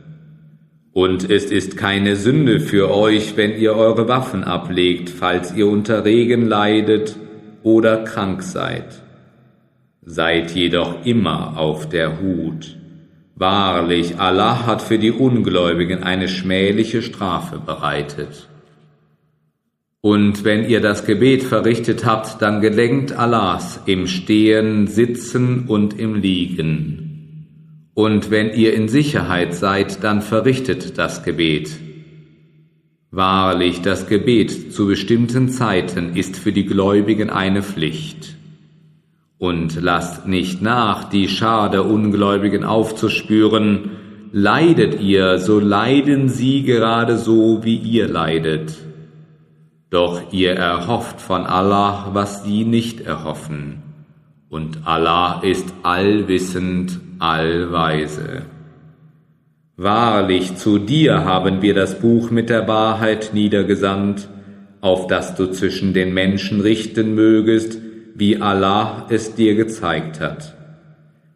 Und es ist keine Sünde für euch, wenn ihr eure Waffen ablegt, falls ihr unter Regen leidet oder krank seid. Seid jedoch immer auf der Hut. Wahrlich, Allah hat für die Ungläubigen eine schmähliche Strafe bereitet. Und wenn ihr das Gebet verrichtet habt, dann gedenkt Allahs im Stehen, Sitzen und im Liegen. Und wenn ihr in Sicherheit seid, dann verrichtet das Gebet. Wahrlich, das Gebet zu bestimmten Zeiten ist für die Gläubigen eine Pflicht. Und lasst nicht nach, die Schar der Ungläubigen aufzuspüren. Leidet ihr, so leiden sie gerade so, wie ihr leidet. Doch ihr erhofft von Allah, was sie nicht erhoffen. Und Allah ist allwissend, allweise. Wahrlich, zu dir haben wir das Buch mit der Wahrheit niedergesandt, auf das du zwischen den Menschen richten mögest, wie Allah es dir gezeigt hat.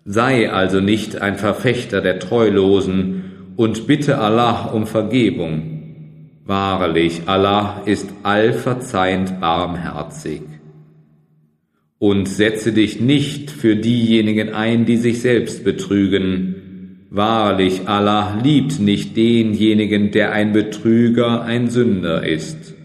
Sei also nicht ein Verfechter der Treulosen und bitte Allah um Vergebung. Wahrlich, Allah ist allverzeihend barmherzig. Und setze dich nicht für diejenigen ein, die sich selbst betrügen. Wahrlich, Allah liebt nicht denjenigen, der ein Betrüger, ein Sünder ist.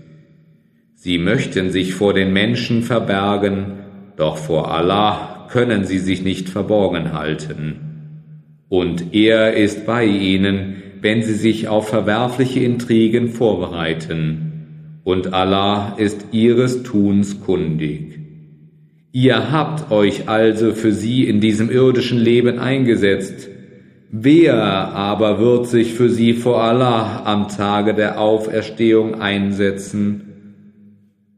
Sie möchten sich vor den Menschen verbergen, doch vor Allah können sie sich nicht verborgen halten. Und er ist bei ihnen, wenn sie sich auf verwerfliche Intrigen vorbereiten. Und Allah ist ihres Tuns kundig. Ihr habt euch also für sie in diesem irdischen Leben eingesetzt. Wer aber wird sich für sie vor Allah am Tage der Auferstehung einsetzen?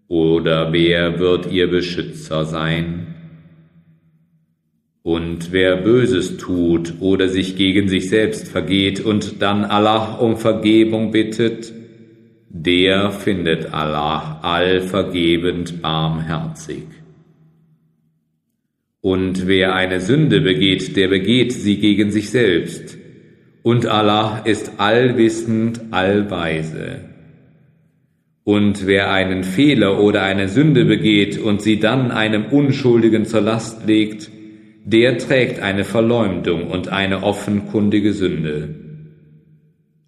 Oder wer wird ihr Beschützer sein? Und wer Böses tut oder sich gegen sich selbst vergeht und dann Allah um Vergebung bittet, der findet Allah allvergebend barmherzig. Und wer eine Sünde begeht, der begeht sie gegen sich selbst. Und Allah ist allwissend, allweise. Und wer einen Fehler oder eine Sünde begeht und sie dann einem Unschuldigen zur Last legt, der trägt eine Verleumdung und eine offenkundige Sünde.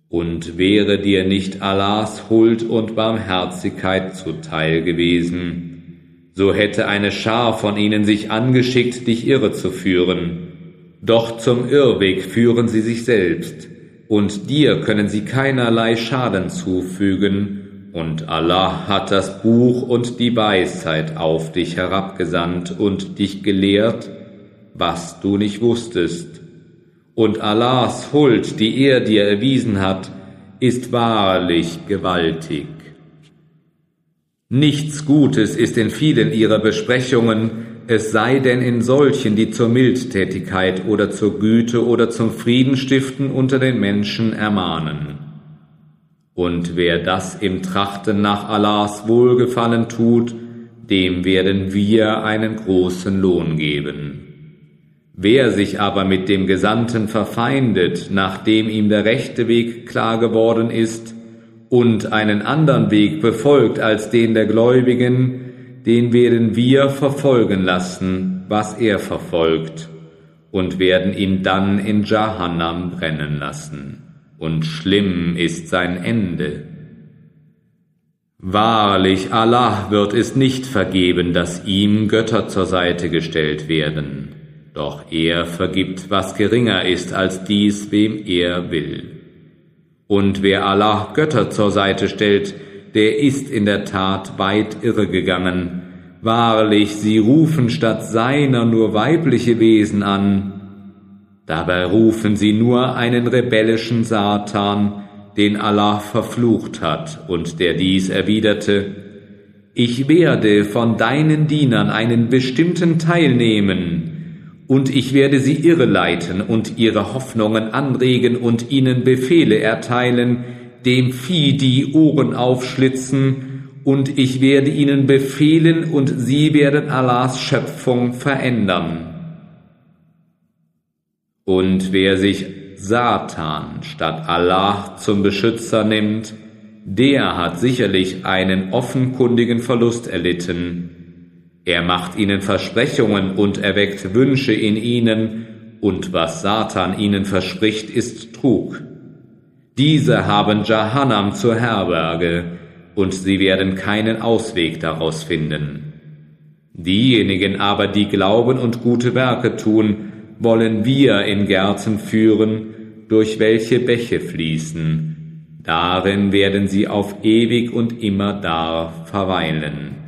Und wäre dir nicht Allahs Huld und Barmherzigkeit zuteil gewesen, so hätte eine Schar von ihnen sich angeschickt, dich irre zu führen. Doch zum Irrweg führen sie sich selbst, und dir können sie keinerlei Schaden zufügen, und Allah hat das Buch und die Weisheit auf dich herabgesandt und dich gelehrt, was du nicht wusstest. Und Allahs Huld, die er dir erwiesen hat, ist wahrlich gewaltig. Nichts Gutes ist in vielen ihrer Besprechungen, es sei denn in solchen, die zur Mildtätigkeit oder zur Güte oder zum Friedenstiften unter den Menschen ermahnen. Und wer das im Trachten nach Allahs Wohlgefallen tut, dem werden wir einen großen Lohn geben. Wer sich aber mit dem Gesandten verfeindet, nachdem ihm der rechte Weg klar geworden ist, und einen anderen Weg befolgt als den der Gläubigen, den werden wir verfolgen lassen, was er verfolgt, und werden ihn dann in Jahannam brennen lassen und schlimm ist sein Ende. Wahrlich, Allah wird es nicht vergeben, dass ihm Götter zur Seite gestellt werden, doch er vergibt, was geringer ist als dies, wem er will. Und wer Allah Götter zur Seite stellt, der ist in der Tat weit irregegangen. Wahrlich, sie rufen statt seiner nur weibliche Wesen an, Dabei rufen sie nur einen rebellischen Satan, den Allah verflucht hat, und der dies erwiderte, Ich werde von deinen Dienern einen bestimmten Teil nehmen, und ich werde sie irreleiten und ihre Hoffnungen anregen und ihnen Befehle erteilen, dem Vieh die Ohren aufschlitzen, und ich werde ihnen befehlen, und sie werden Allahs Schöpfung verändern. Und wer sich Satan statt Allah zum Beschützer nimmt, der hat sicherlich einen offenkundigen Verlust erlitten. Er macht ihnen Versprechungen und erweckt Wünsche in ihnen, und was Satan ihnen verspricht, ist Trug. Diese haben Jahannam zur Herberge, und sie werden keinen Ausweg daraus finden. Diejenigen aber, die glauben und gute Werke tun, wollen wir in Gärten führen, durch welche Bäche fließen. Darin werden sie auf ewig und immer da verweilen.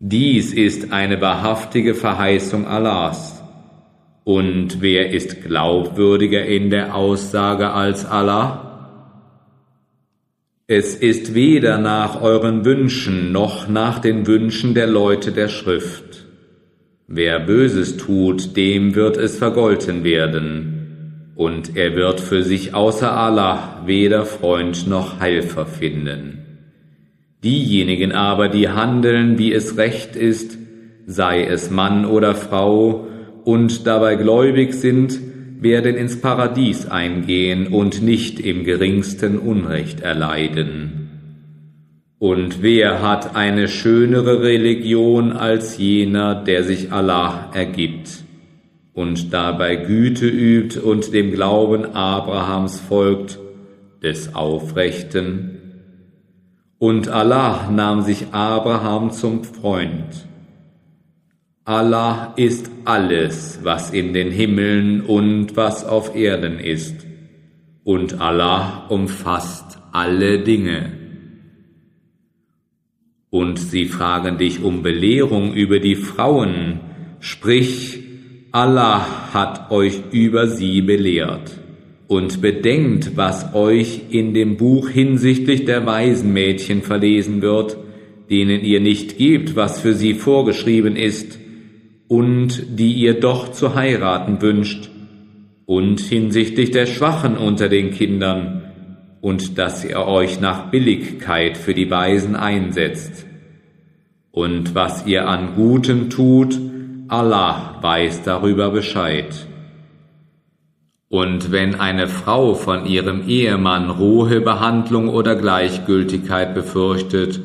Dies ist eine wahrhaftige Verheißung Allahs. Und wer ist glaubwürdiger in der Aussage als Allah? Es ist weder nach euren Wünschen noch nach den Wünschen der Leute der Schrift. Wer Böses tut, dem wird es vergolten werden. und er wird für sich außer Allah weder Freund noch Helfer finden. Diejenigen aber, die handeln, wie es recht ist, sei es Mann oder Frau, und dabei gläubig sind, werden ins Paradies eingehen und nicht im geringsten Unrecht erleiden. Und wer hat eine schönere Religion als jener, der sich Allah ergibt und dabei Güte übt und dem Glauben Abrahams folgt, des Aufrechten? Und Allah nahm sich Abraham zum Freund. Allah ist alles, was in den Himmeln und was auf Erden ist. Und Allah umfasst alle Dinge. Und sie fragen dich um Belehrung über die Frauen, sprich, Allah hat euch über sie belehrt. Und bedenkt, was euch in dem Buch hinsichtlich der Waisenmädchen verlesen wird, denen ihr nicht gebt, was für sie vorgeschrieben ist, und die ihr doch zu heiraten wünscht, und hinsichtlich der Schwachen unter den Kindern, und dass ihr euch nach Billigkeit für die Weisen einsetzt. Und was ihr an Gutem tut, Allah weiß darüber Bescheid. Und wenn eine Frau von ihrem Ehemann rohe Behandlung oder Gleichgültigkeit befürchtet,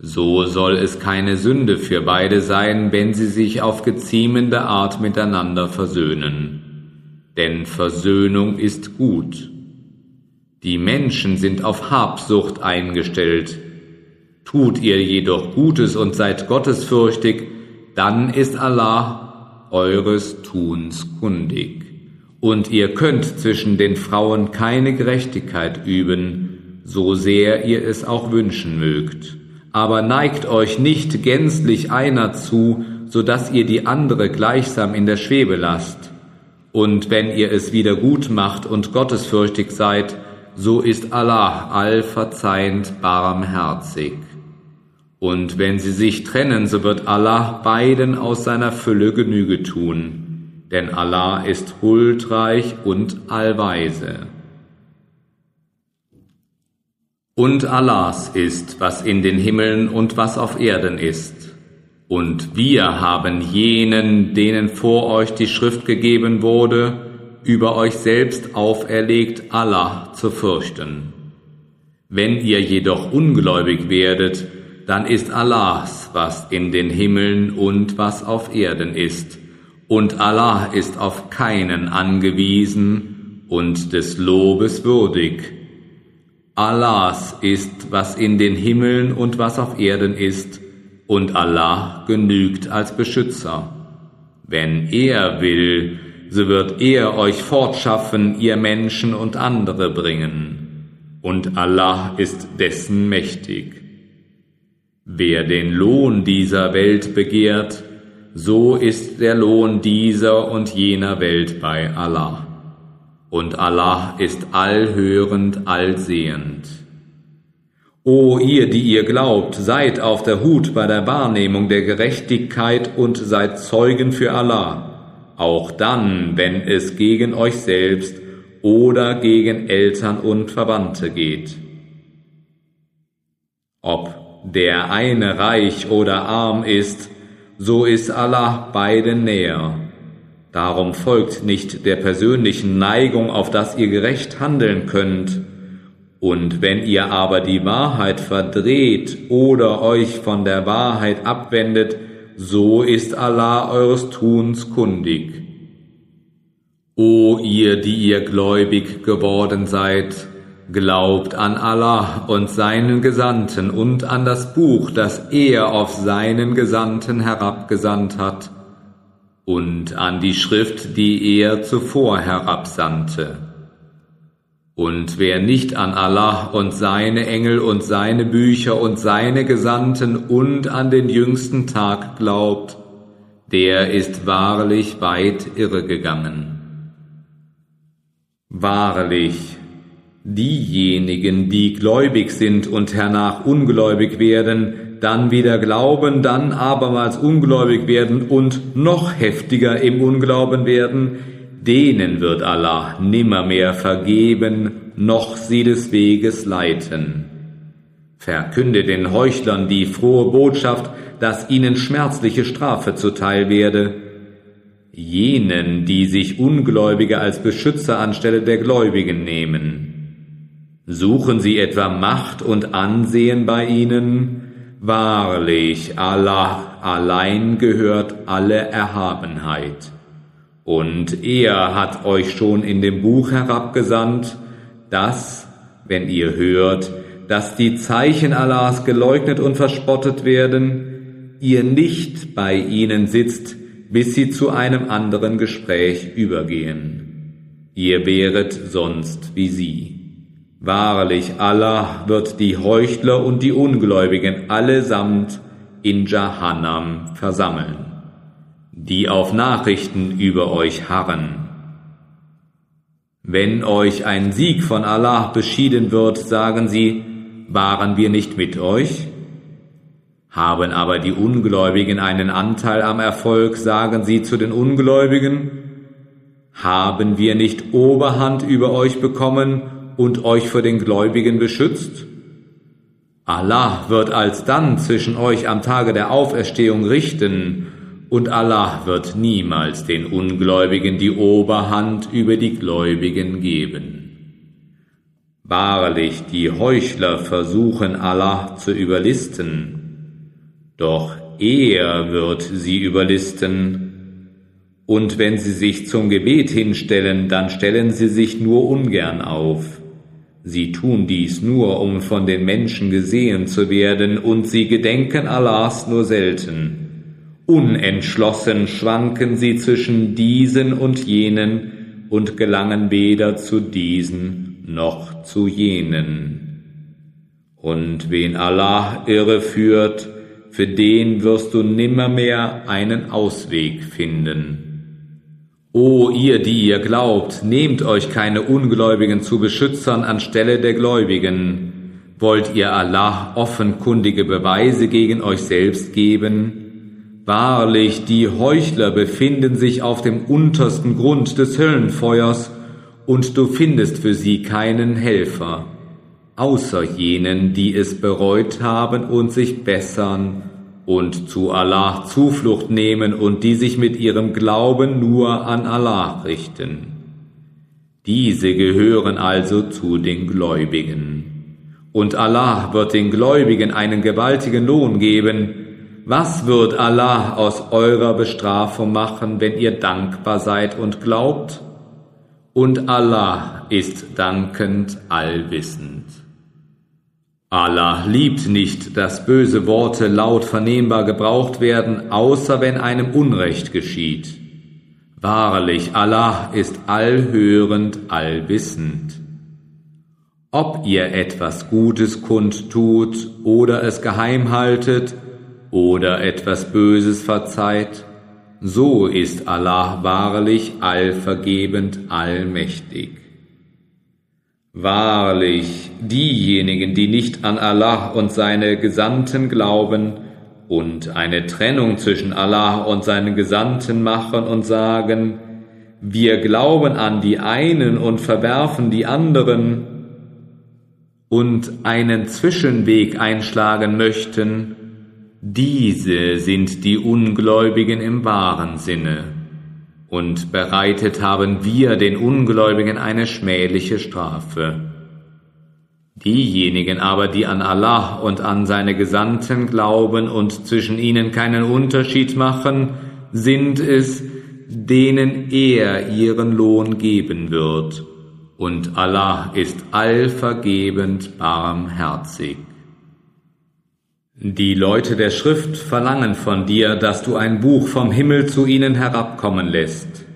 so soll es keine Sünde für beide sein, wenn sie sich auf geziemende Art miteinander versöhnen. Denn Versöhnung ist gut. Die Menschen sind auf Habsucht eingestellt. Tut ihr jedoch Gutes und seid gottesfürchtig, dann ist Allah eures Tuns kundig. Und ihr könnt zwischen den Frauen keine Gerechtigkeit üben, so sehr ihr es auch wünschen mögt aber neigt euch nicht gänzlich einer zu, so dass ihr die andere gleichsam in der Schwebe lasst. Und wenn ihr es wieder gut macht und gottesfürchtig seid, so ist Allah allverzeihend barmherzig. Und wenn sie sich trennen, so wird Allah beiden aus seiner Fülle Genüge tun, denn Allah ist huldreich und allweise. Und Allahs ist, was in den Himmeln und was auf Erden ist. Und wir haben jenen, denen vor euch die Schrift gegeben wurde, über euch selbst auferlegt, Allah zu fürchten. Wenn ihr jedoch ungläubig werdet, dann ist Allahs, was in den Himmeln und was auf Erden ist. Und Allah ist auf keinen angewiesen und des Lobes würdig. Allahs ist, was in den Himmeln und was auf Erden ist, und Allah genügt als Beschützer. Wenn er will, so wird er euch fortschaffen, ihr Menschen und andere bringen. Und Allah ist dessen mächtig. Wer den Lohn dieser Welt begehrt, so ist der Lohn dieser und jener Welt bei Allah und Allah ist allhörend, allsehend. O ihr, die ihr glaubt, seid auf der Hut bei der Wahrnehmung der Gerechtigkeit und seid Zeugen für Allah, auch dann, wenn es gegen euch selbst oder gegen Eltern und Verwandte geht. Ob der eine reich oder arm ist, so ist Allah beiden näher Darum folgt nicht der persönlichen Neigung, auf dass ihr gerecht handeln könnt. Und wenn ihr aber die Wahrheit verdreht oder euch von der Wahrheit abwendet, so ist Allah eures Tuns kundig. O ihr, die ihr gläubig geworden seid, glaubt an Allah und seinen Gesandten und an das Buch, das er auf seinen Gesandten herabgesandt hat und an die Schrift, die er zuvor herabsandte. Und wer nicht an Allah und seine Engel und seine Bücher und seine Gesandten und an den jüngsten Tag glaubt, der ist wahrlich weit irregegangen. Wahrlich, diejenigen, die gläubig sind und hernach ungläubig werden, dann wieder glauben, dann abermals ungläubig werden und noch heftiger im Unglauben werden, denen wird Allah nimmermehr vergeben, noch sie des Weges leiten. Verkünde den Heuchlern die frohe Botschaft, dass ihnen schmerzliche Strafe zuteil werde. Jenen, die sich Ungläubige als Beschützer anstelle der Gläubigen nehmen. Suchen sie etwa Macht und Ansehen bei ihnen? Wahrlich, Allah allein gehört alle Erhabenheit. Und er hat euch schon in dem Buch herabgesandt, dass, wenn ihr hört, dass die Zeichen Allahs geleugnet und verspottet werden, ihr nicht bei ihnen sitzt, bis sie zu einem anderen Gespräch übergehen. Ihr wäret sonst wie sie. Wahrlich, Allah wird die Heuchler und die Ungläubigen allesamt in Jahannam versammeln, die auf Nachrichten über euch harren. Wenn euch ein Sieg von Allah beschieden wird, sagen sie, waren wir nicht mit euch? Haben aber die Ungläubigen einen Anteil am Erfolg, sagen sie zu den Ungläubigen, haben wir nicht Oberhand über euch bekommen und euch vor den Gläubigen beschützt? Allah wird alsdann zwischen euch am Tage der Auferstehung richten, und Allah wird niemals den Ungläubigen die Oberhand über die Gläubigen geben. Wahrlich, die Heuchler versuchen Allah zu überlisten, doch er wird sie überlisten, und wenn sie sich zum Gebet hinstellen, dann stellen sie sich nur ungern auf. Sie tun dies nur, um von den Menschen gesehen zu werden, und sie gedenken Allahs nur selten. Unentschlossen schwanken sie zwischen diesen und jenen und gelangen weder zu diesen noch zu jenen. Und wen Allah irreführt, für den wirst du nimmermehr einen Ausweg finden. O ihr, die ihr glaubt, nehmt euch keine Ungläubigen zu Beschützern anstelle der Gläubigen. Wollt ihr Allah offenkundige Beweise gegen euch selbst geben? Wahrlich, die Heuchler befinden sich auf dem untersten Grund des Höllenfeuers und du findest für sie keinen Helfer, außer jenen, die es bereut haben und sich bessern und zu Allah Zuflucht nehmen und die sich mit ihrem Glauben nur an Allah richten. Diese gehören also zu den Gläubigen. Und Allah wird den Gläubigen einen gewaltigen Lohn geben. Was wird Allah aus eurer Bestrafung machen, wenn ihr dankbar seid und glaubt? und Allah ist dankend allwissend. Allah liebt nicht, dass böse Worte laut vernehmbar gebraucht werden, außer wenn einem Unrecht geschieht. Wahrlich, Allah ist allhörend, allwissend. Ob ihr etwas Gutes kundtut oder es geheim haltet oder etwas Böses verzeiht, so ist Allah wahrlich allvergebend, allmächtig. Wahrlich, diejenigen, die nicht an Allah und seine Gesandten glauben und eine Trennung zwischen Allah und seinen Gesandten machen und sagen, wir glauben an die einen und verwerfen die anderen und einen Zwischenweg einschlagen möchten, diese sind die Ungläubigen im wahren Sinne, und bereitet haben wir den Ungläubigen eine schmähliche Strafe. Diejenigen aber, die an Allah und an seine Gesandten glauben und zwischen ihnen keinen Unterschied machen, sind es, denen er ihren Lohn geben wird. Und Allah ist allvergebend barmherzig. Die Leute der Schrift verlangen von dir, dass du ein Buch vom Himmel zu ihnen herabkommen lässt.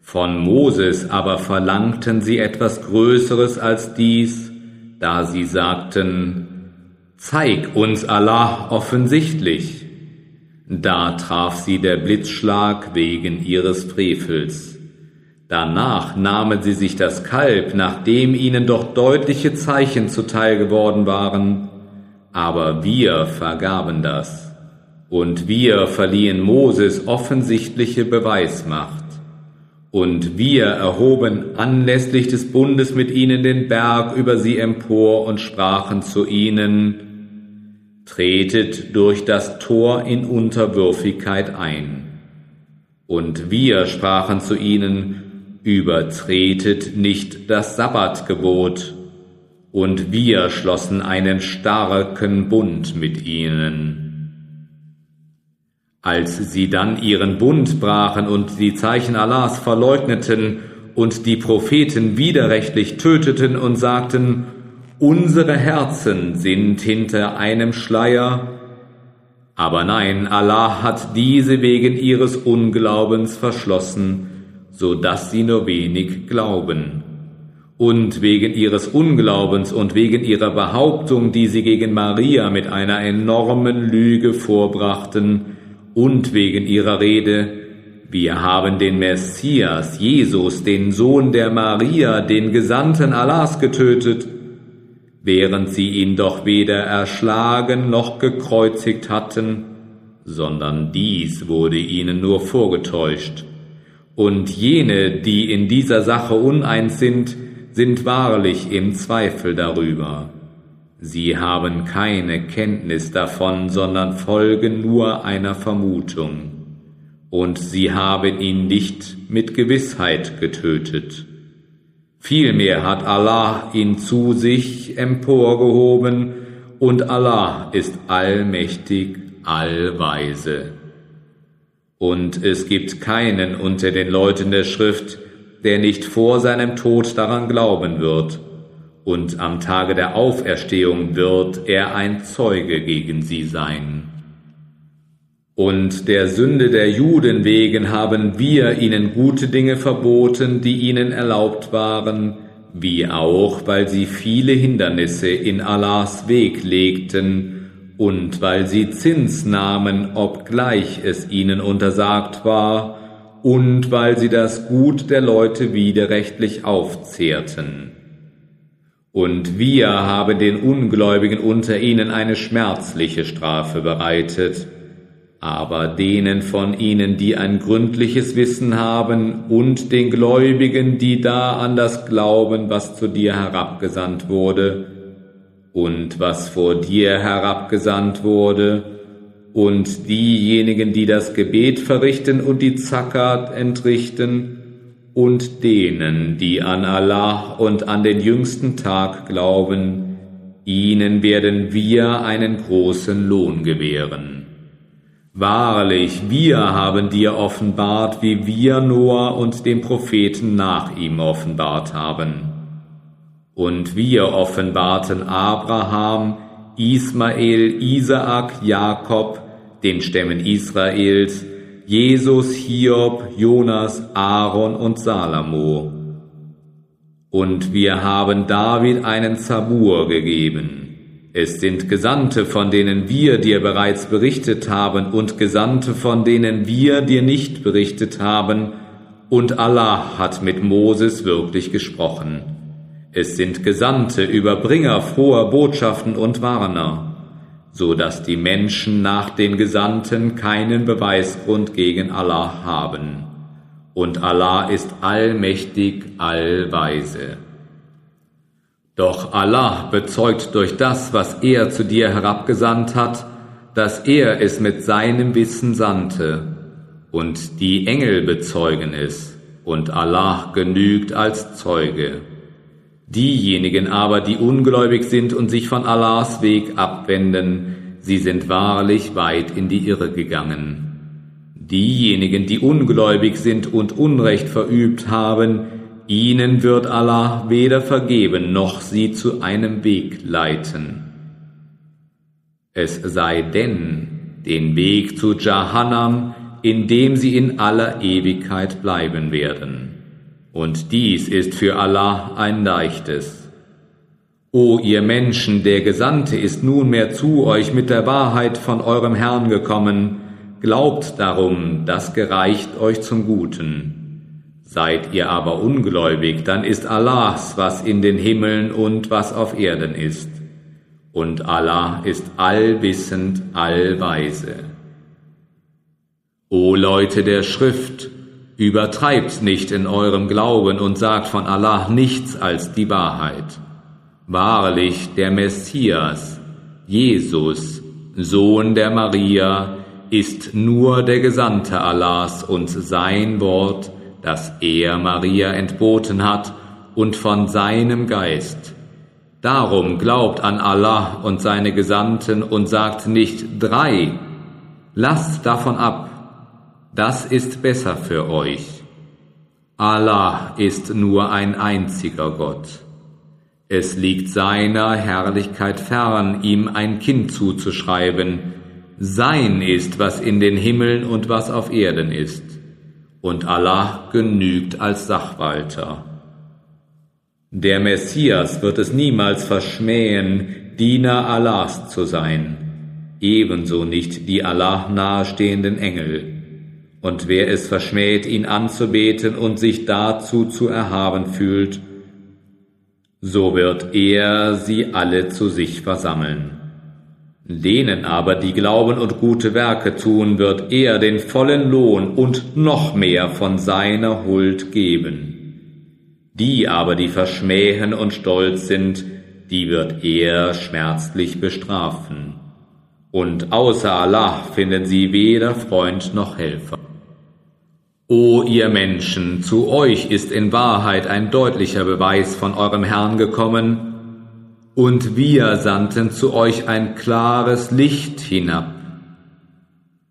Von Moses aber verlangten sie etwas Größeres als dies, da sie sagten, Zeig uns Allah offensichtlich. Da traf sie der Blitzschlag wegen ihres Frevels. Danach nahmen sie sich das Kalb, nachdem ihnen doch deutliche Zeichen zuteil geworden waren, aber wir vergaben das, und wir verliehen Moses offensichtliche Beweismacht. Und wir erhoben anlässlich des Bundes mit ihnen den Berg über sie empor und sprachen zu ihnen, Tretet durch das Tor in Unterwürfigkeit ein. Und wir sprachen zu ihnen, Übertretet nicht das Sabbatgebot. Und wir schlossen einen starken Bund mit ihnen. Als sie dann ihren Bund brachen und die Zeichen Allahs verleugneten und die Propheten widerrechtlich töteten und sagten, unsere Herzen sind hinter einem Schleier, aber nein, Allah hat diese wegen ihres Unglaubens verschlossen, so dass sie nur wenig glauben. Und wegen ihres Unglaubens und wegen ihrer Behauptung, die sie gegen Maria mit einer enormen Lüge vorbrachten, und wegen ihrer Rede, wir haben den Messias, Jesus, den Sohn der Maria, den Gesandten Allahs getötet, während sie ihn doch weder erschlagen noch gekreuzigt hatten, sondern dies wurde ihnen nur vorgetäuscht. Und jene, die in dieser Sache uneins sind, sind wahrlich im Zweifel darüber. Sie haben keine Kenntnis davon, sondern folgen nur einer Vermutung. Und sie haben ihn nicht mit Gewissheit getötet. Vielmehr hat Allah ihn zu sich emporgehoben, und Allah ist allmächtig, allweise. Und es gibt keinen unter den Leuten der Schrift, der nicht vor seinem Tod daran glauben wird und am Tage der Auferstehung wird er ein Zeuge gegen sie sein. Und der Sünde der Juden wegen haben wir ihnen gute Dinge verboten, die ihnen erlaubt waren, wie auch, weil sie viele Hindernisse in Allahs Weg legten und weil sie Zins nahmen, obgleich es ihnen untersagt war, und weil sie das Gut der Leute widerrechtlich aufzehrten. Und wir haben den Ungläubigen unter ihnen eine schmerzliche Strafe bereitet. Aber denen von ihnen, die ein gründliches Wissen haben, und den Gläubigen, die da an das glauben, was zu dir herabgesandt wurde, und was vor dir herabgesandt wurde, und diejenigen, die das Gebet verrichten und die Zakat entrichten, und denen, die an Allah und an den jüngsten Tag glauben, ihnen werden wir einen großen Lohn gewähren. Wahrlich, wir haben dir offenbart, wie wir Noah und den Propheten nach ihm offenbart haben. Und wir offenbarten Abraham, Ismael, Isaak, Jakob, den Stämmen Israels, Jesus, Hiob, Jonas, Aaron und Salomo. Und wir haben David einen Zabur gegeben. Es sind Gesandte, von denen wir dir bereits berichtet haben, und Gesandte, von denen wir dir nicht berichtet haben, und Allah hat mit Moses wirklich gesprochen. Es sind Gesandte, Überbringer froher Botschaften und Warner so dass die Menschen nach den Gesandten keinen Beweisgrund gegen Allah haben. Und Allah ist allmächtig, allweise. Doch Allah bezeugt durch das, was er zu dir herabgesandt hat, dass er es mit seinem Wissen sandte, und die Engel bezeugen es, und Allah genügt als Zeuge. Diejenigen aber, die ungläubig sind und sich von Allahs Weg abwenden, sie sind wahrlich weit in die Irre gegangen. Diejenigen, die ungläubig sind und Unrecht verübt haben, ihnen wird Allah weder vergeben noch sie zu einem Weg leiten. Es sei denn, den Weg zu Jahannam, in dem sie in aller Ewigkeit bleiben werden und dies ist für Allah ein leichtes. O ihr Menschen, der Gesandte ist nunmehr zu euch mit der Wahrheit von eurem Herrn gekommen, glaubt darum, das gereicht euch zum Guten. Seid ihr aber ungläubig, dann ist Allahs, was in den Himmeln und was auf Erden ist. Und Allah ist allwissend, allweise. O Leute der Schrift, Übertreibt nicht in eurem Glauben und sagt von Allah nichts als die Wahrheit. Wahrlich, der Messias, Jesus, Sohn der Maria, ist nur der Gesandte Allahs und sein Wort, das er Maria entboten hat, und von seinem Geist. Darum glaubt an Allah und seine Gesandten und sagt nicht drei, lasst davon ab, das ist besser für euch. Allah ist nur ein einziger Gott. Es liegt seiner Herrlichkeit fern, ihm ein Kind zuzuschreiben. Sein ist, was in den Himmeln und was auf Erden ist. Und Allah genügt als Sachwalter. Der Messias wird es niemals verschmähen, Diener Allahs zu sein, ebenso nicht die Allah nahestehenden Engel und wer es verschmäht, ihn anzubeten und sich dazu zu erhaben fühlt, so wird er sie alle zu sich versammeln. Denen aber, die glauben und gute Werke tun, wird er den vollen Lohn und noch mehr von seiner Huld geben. Die aber, die verschmähen und stolz sind, die wird er schmerzlich bestrafen. Und außer Allah finden sie weder Freund noch Helfer. O ihr Menschen, zu euch ist in Wahrheit ein deutlicher Beweis von eurem Herrn gekommen, und wir sandten zu euch ein klares Licht hinab.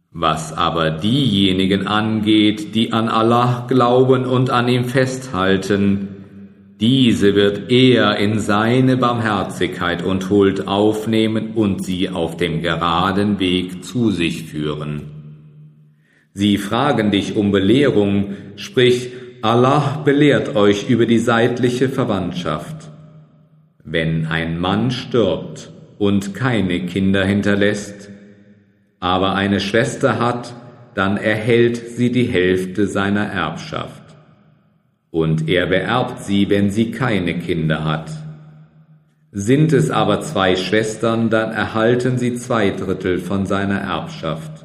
Was aber diejenigen angeht, die an Allah glauben und an ihm festhalten, diese wird er in seine Barmherzigkeit und Huld aufnehmen und sie auf dem geraden Weg zu sich führen. Sie fragen dich um Belehrung, sprich, Allah belehrt euch über die seitliche Verwandtschaft. Wenn ein Mann stirbt und keine Kinder hinterlässt, aber eine Schwester hat, dann erhält sie die Hälfte seiner Erbschaft. Und er beerbt sie, wenn sie keine Kinder hat. Sind es aber zwei Schwestern, dann erhalten sie zwei Drittel von seiner Erbschaft.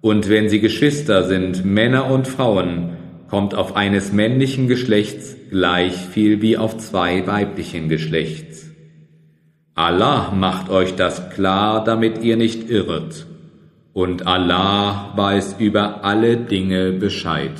Und wenn sie Geschwister sind, Männer und Frauen, kommt auf eines männlichen Geschlechts gleich viel wie auf zwei weiblichen Geschlechts. Allah macht euch das klar, damit ihr nicht irret. Und Allah weiß über alle Dinge Bescheid.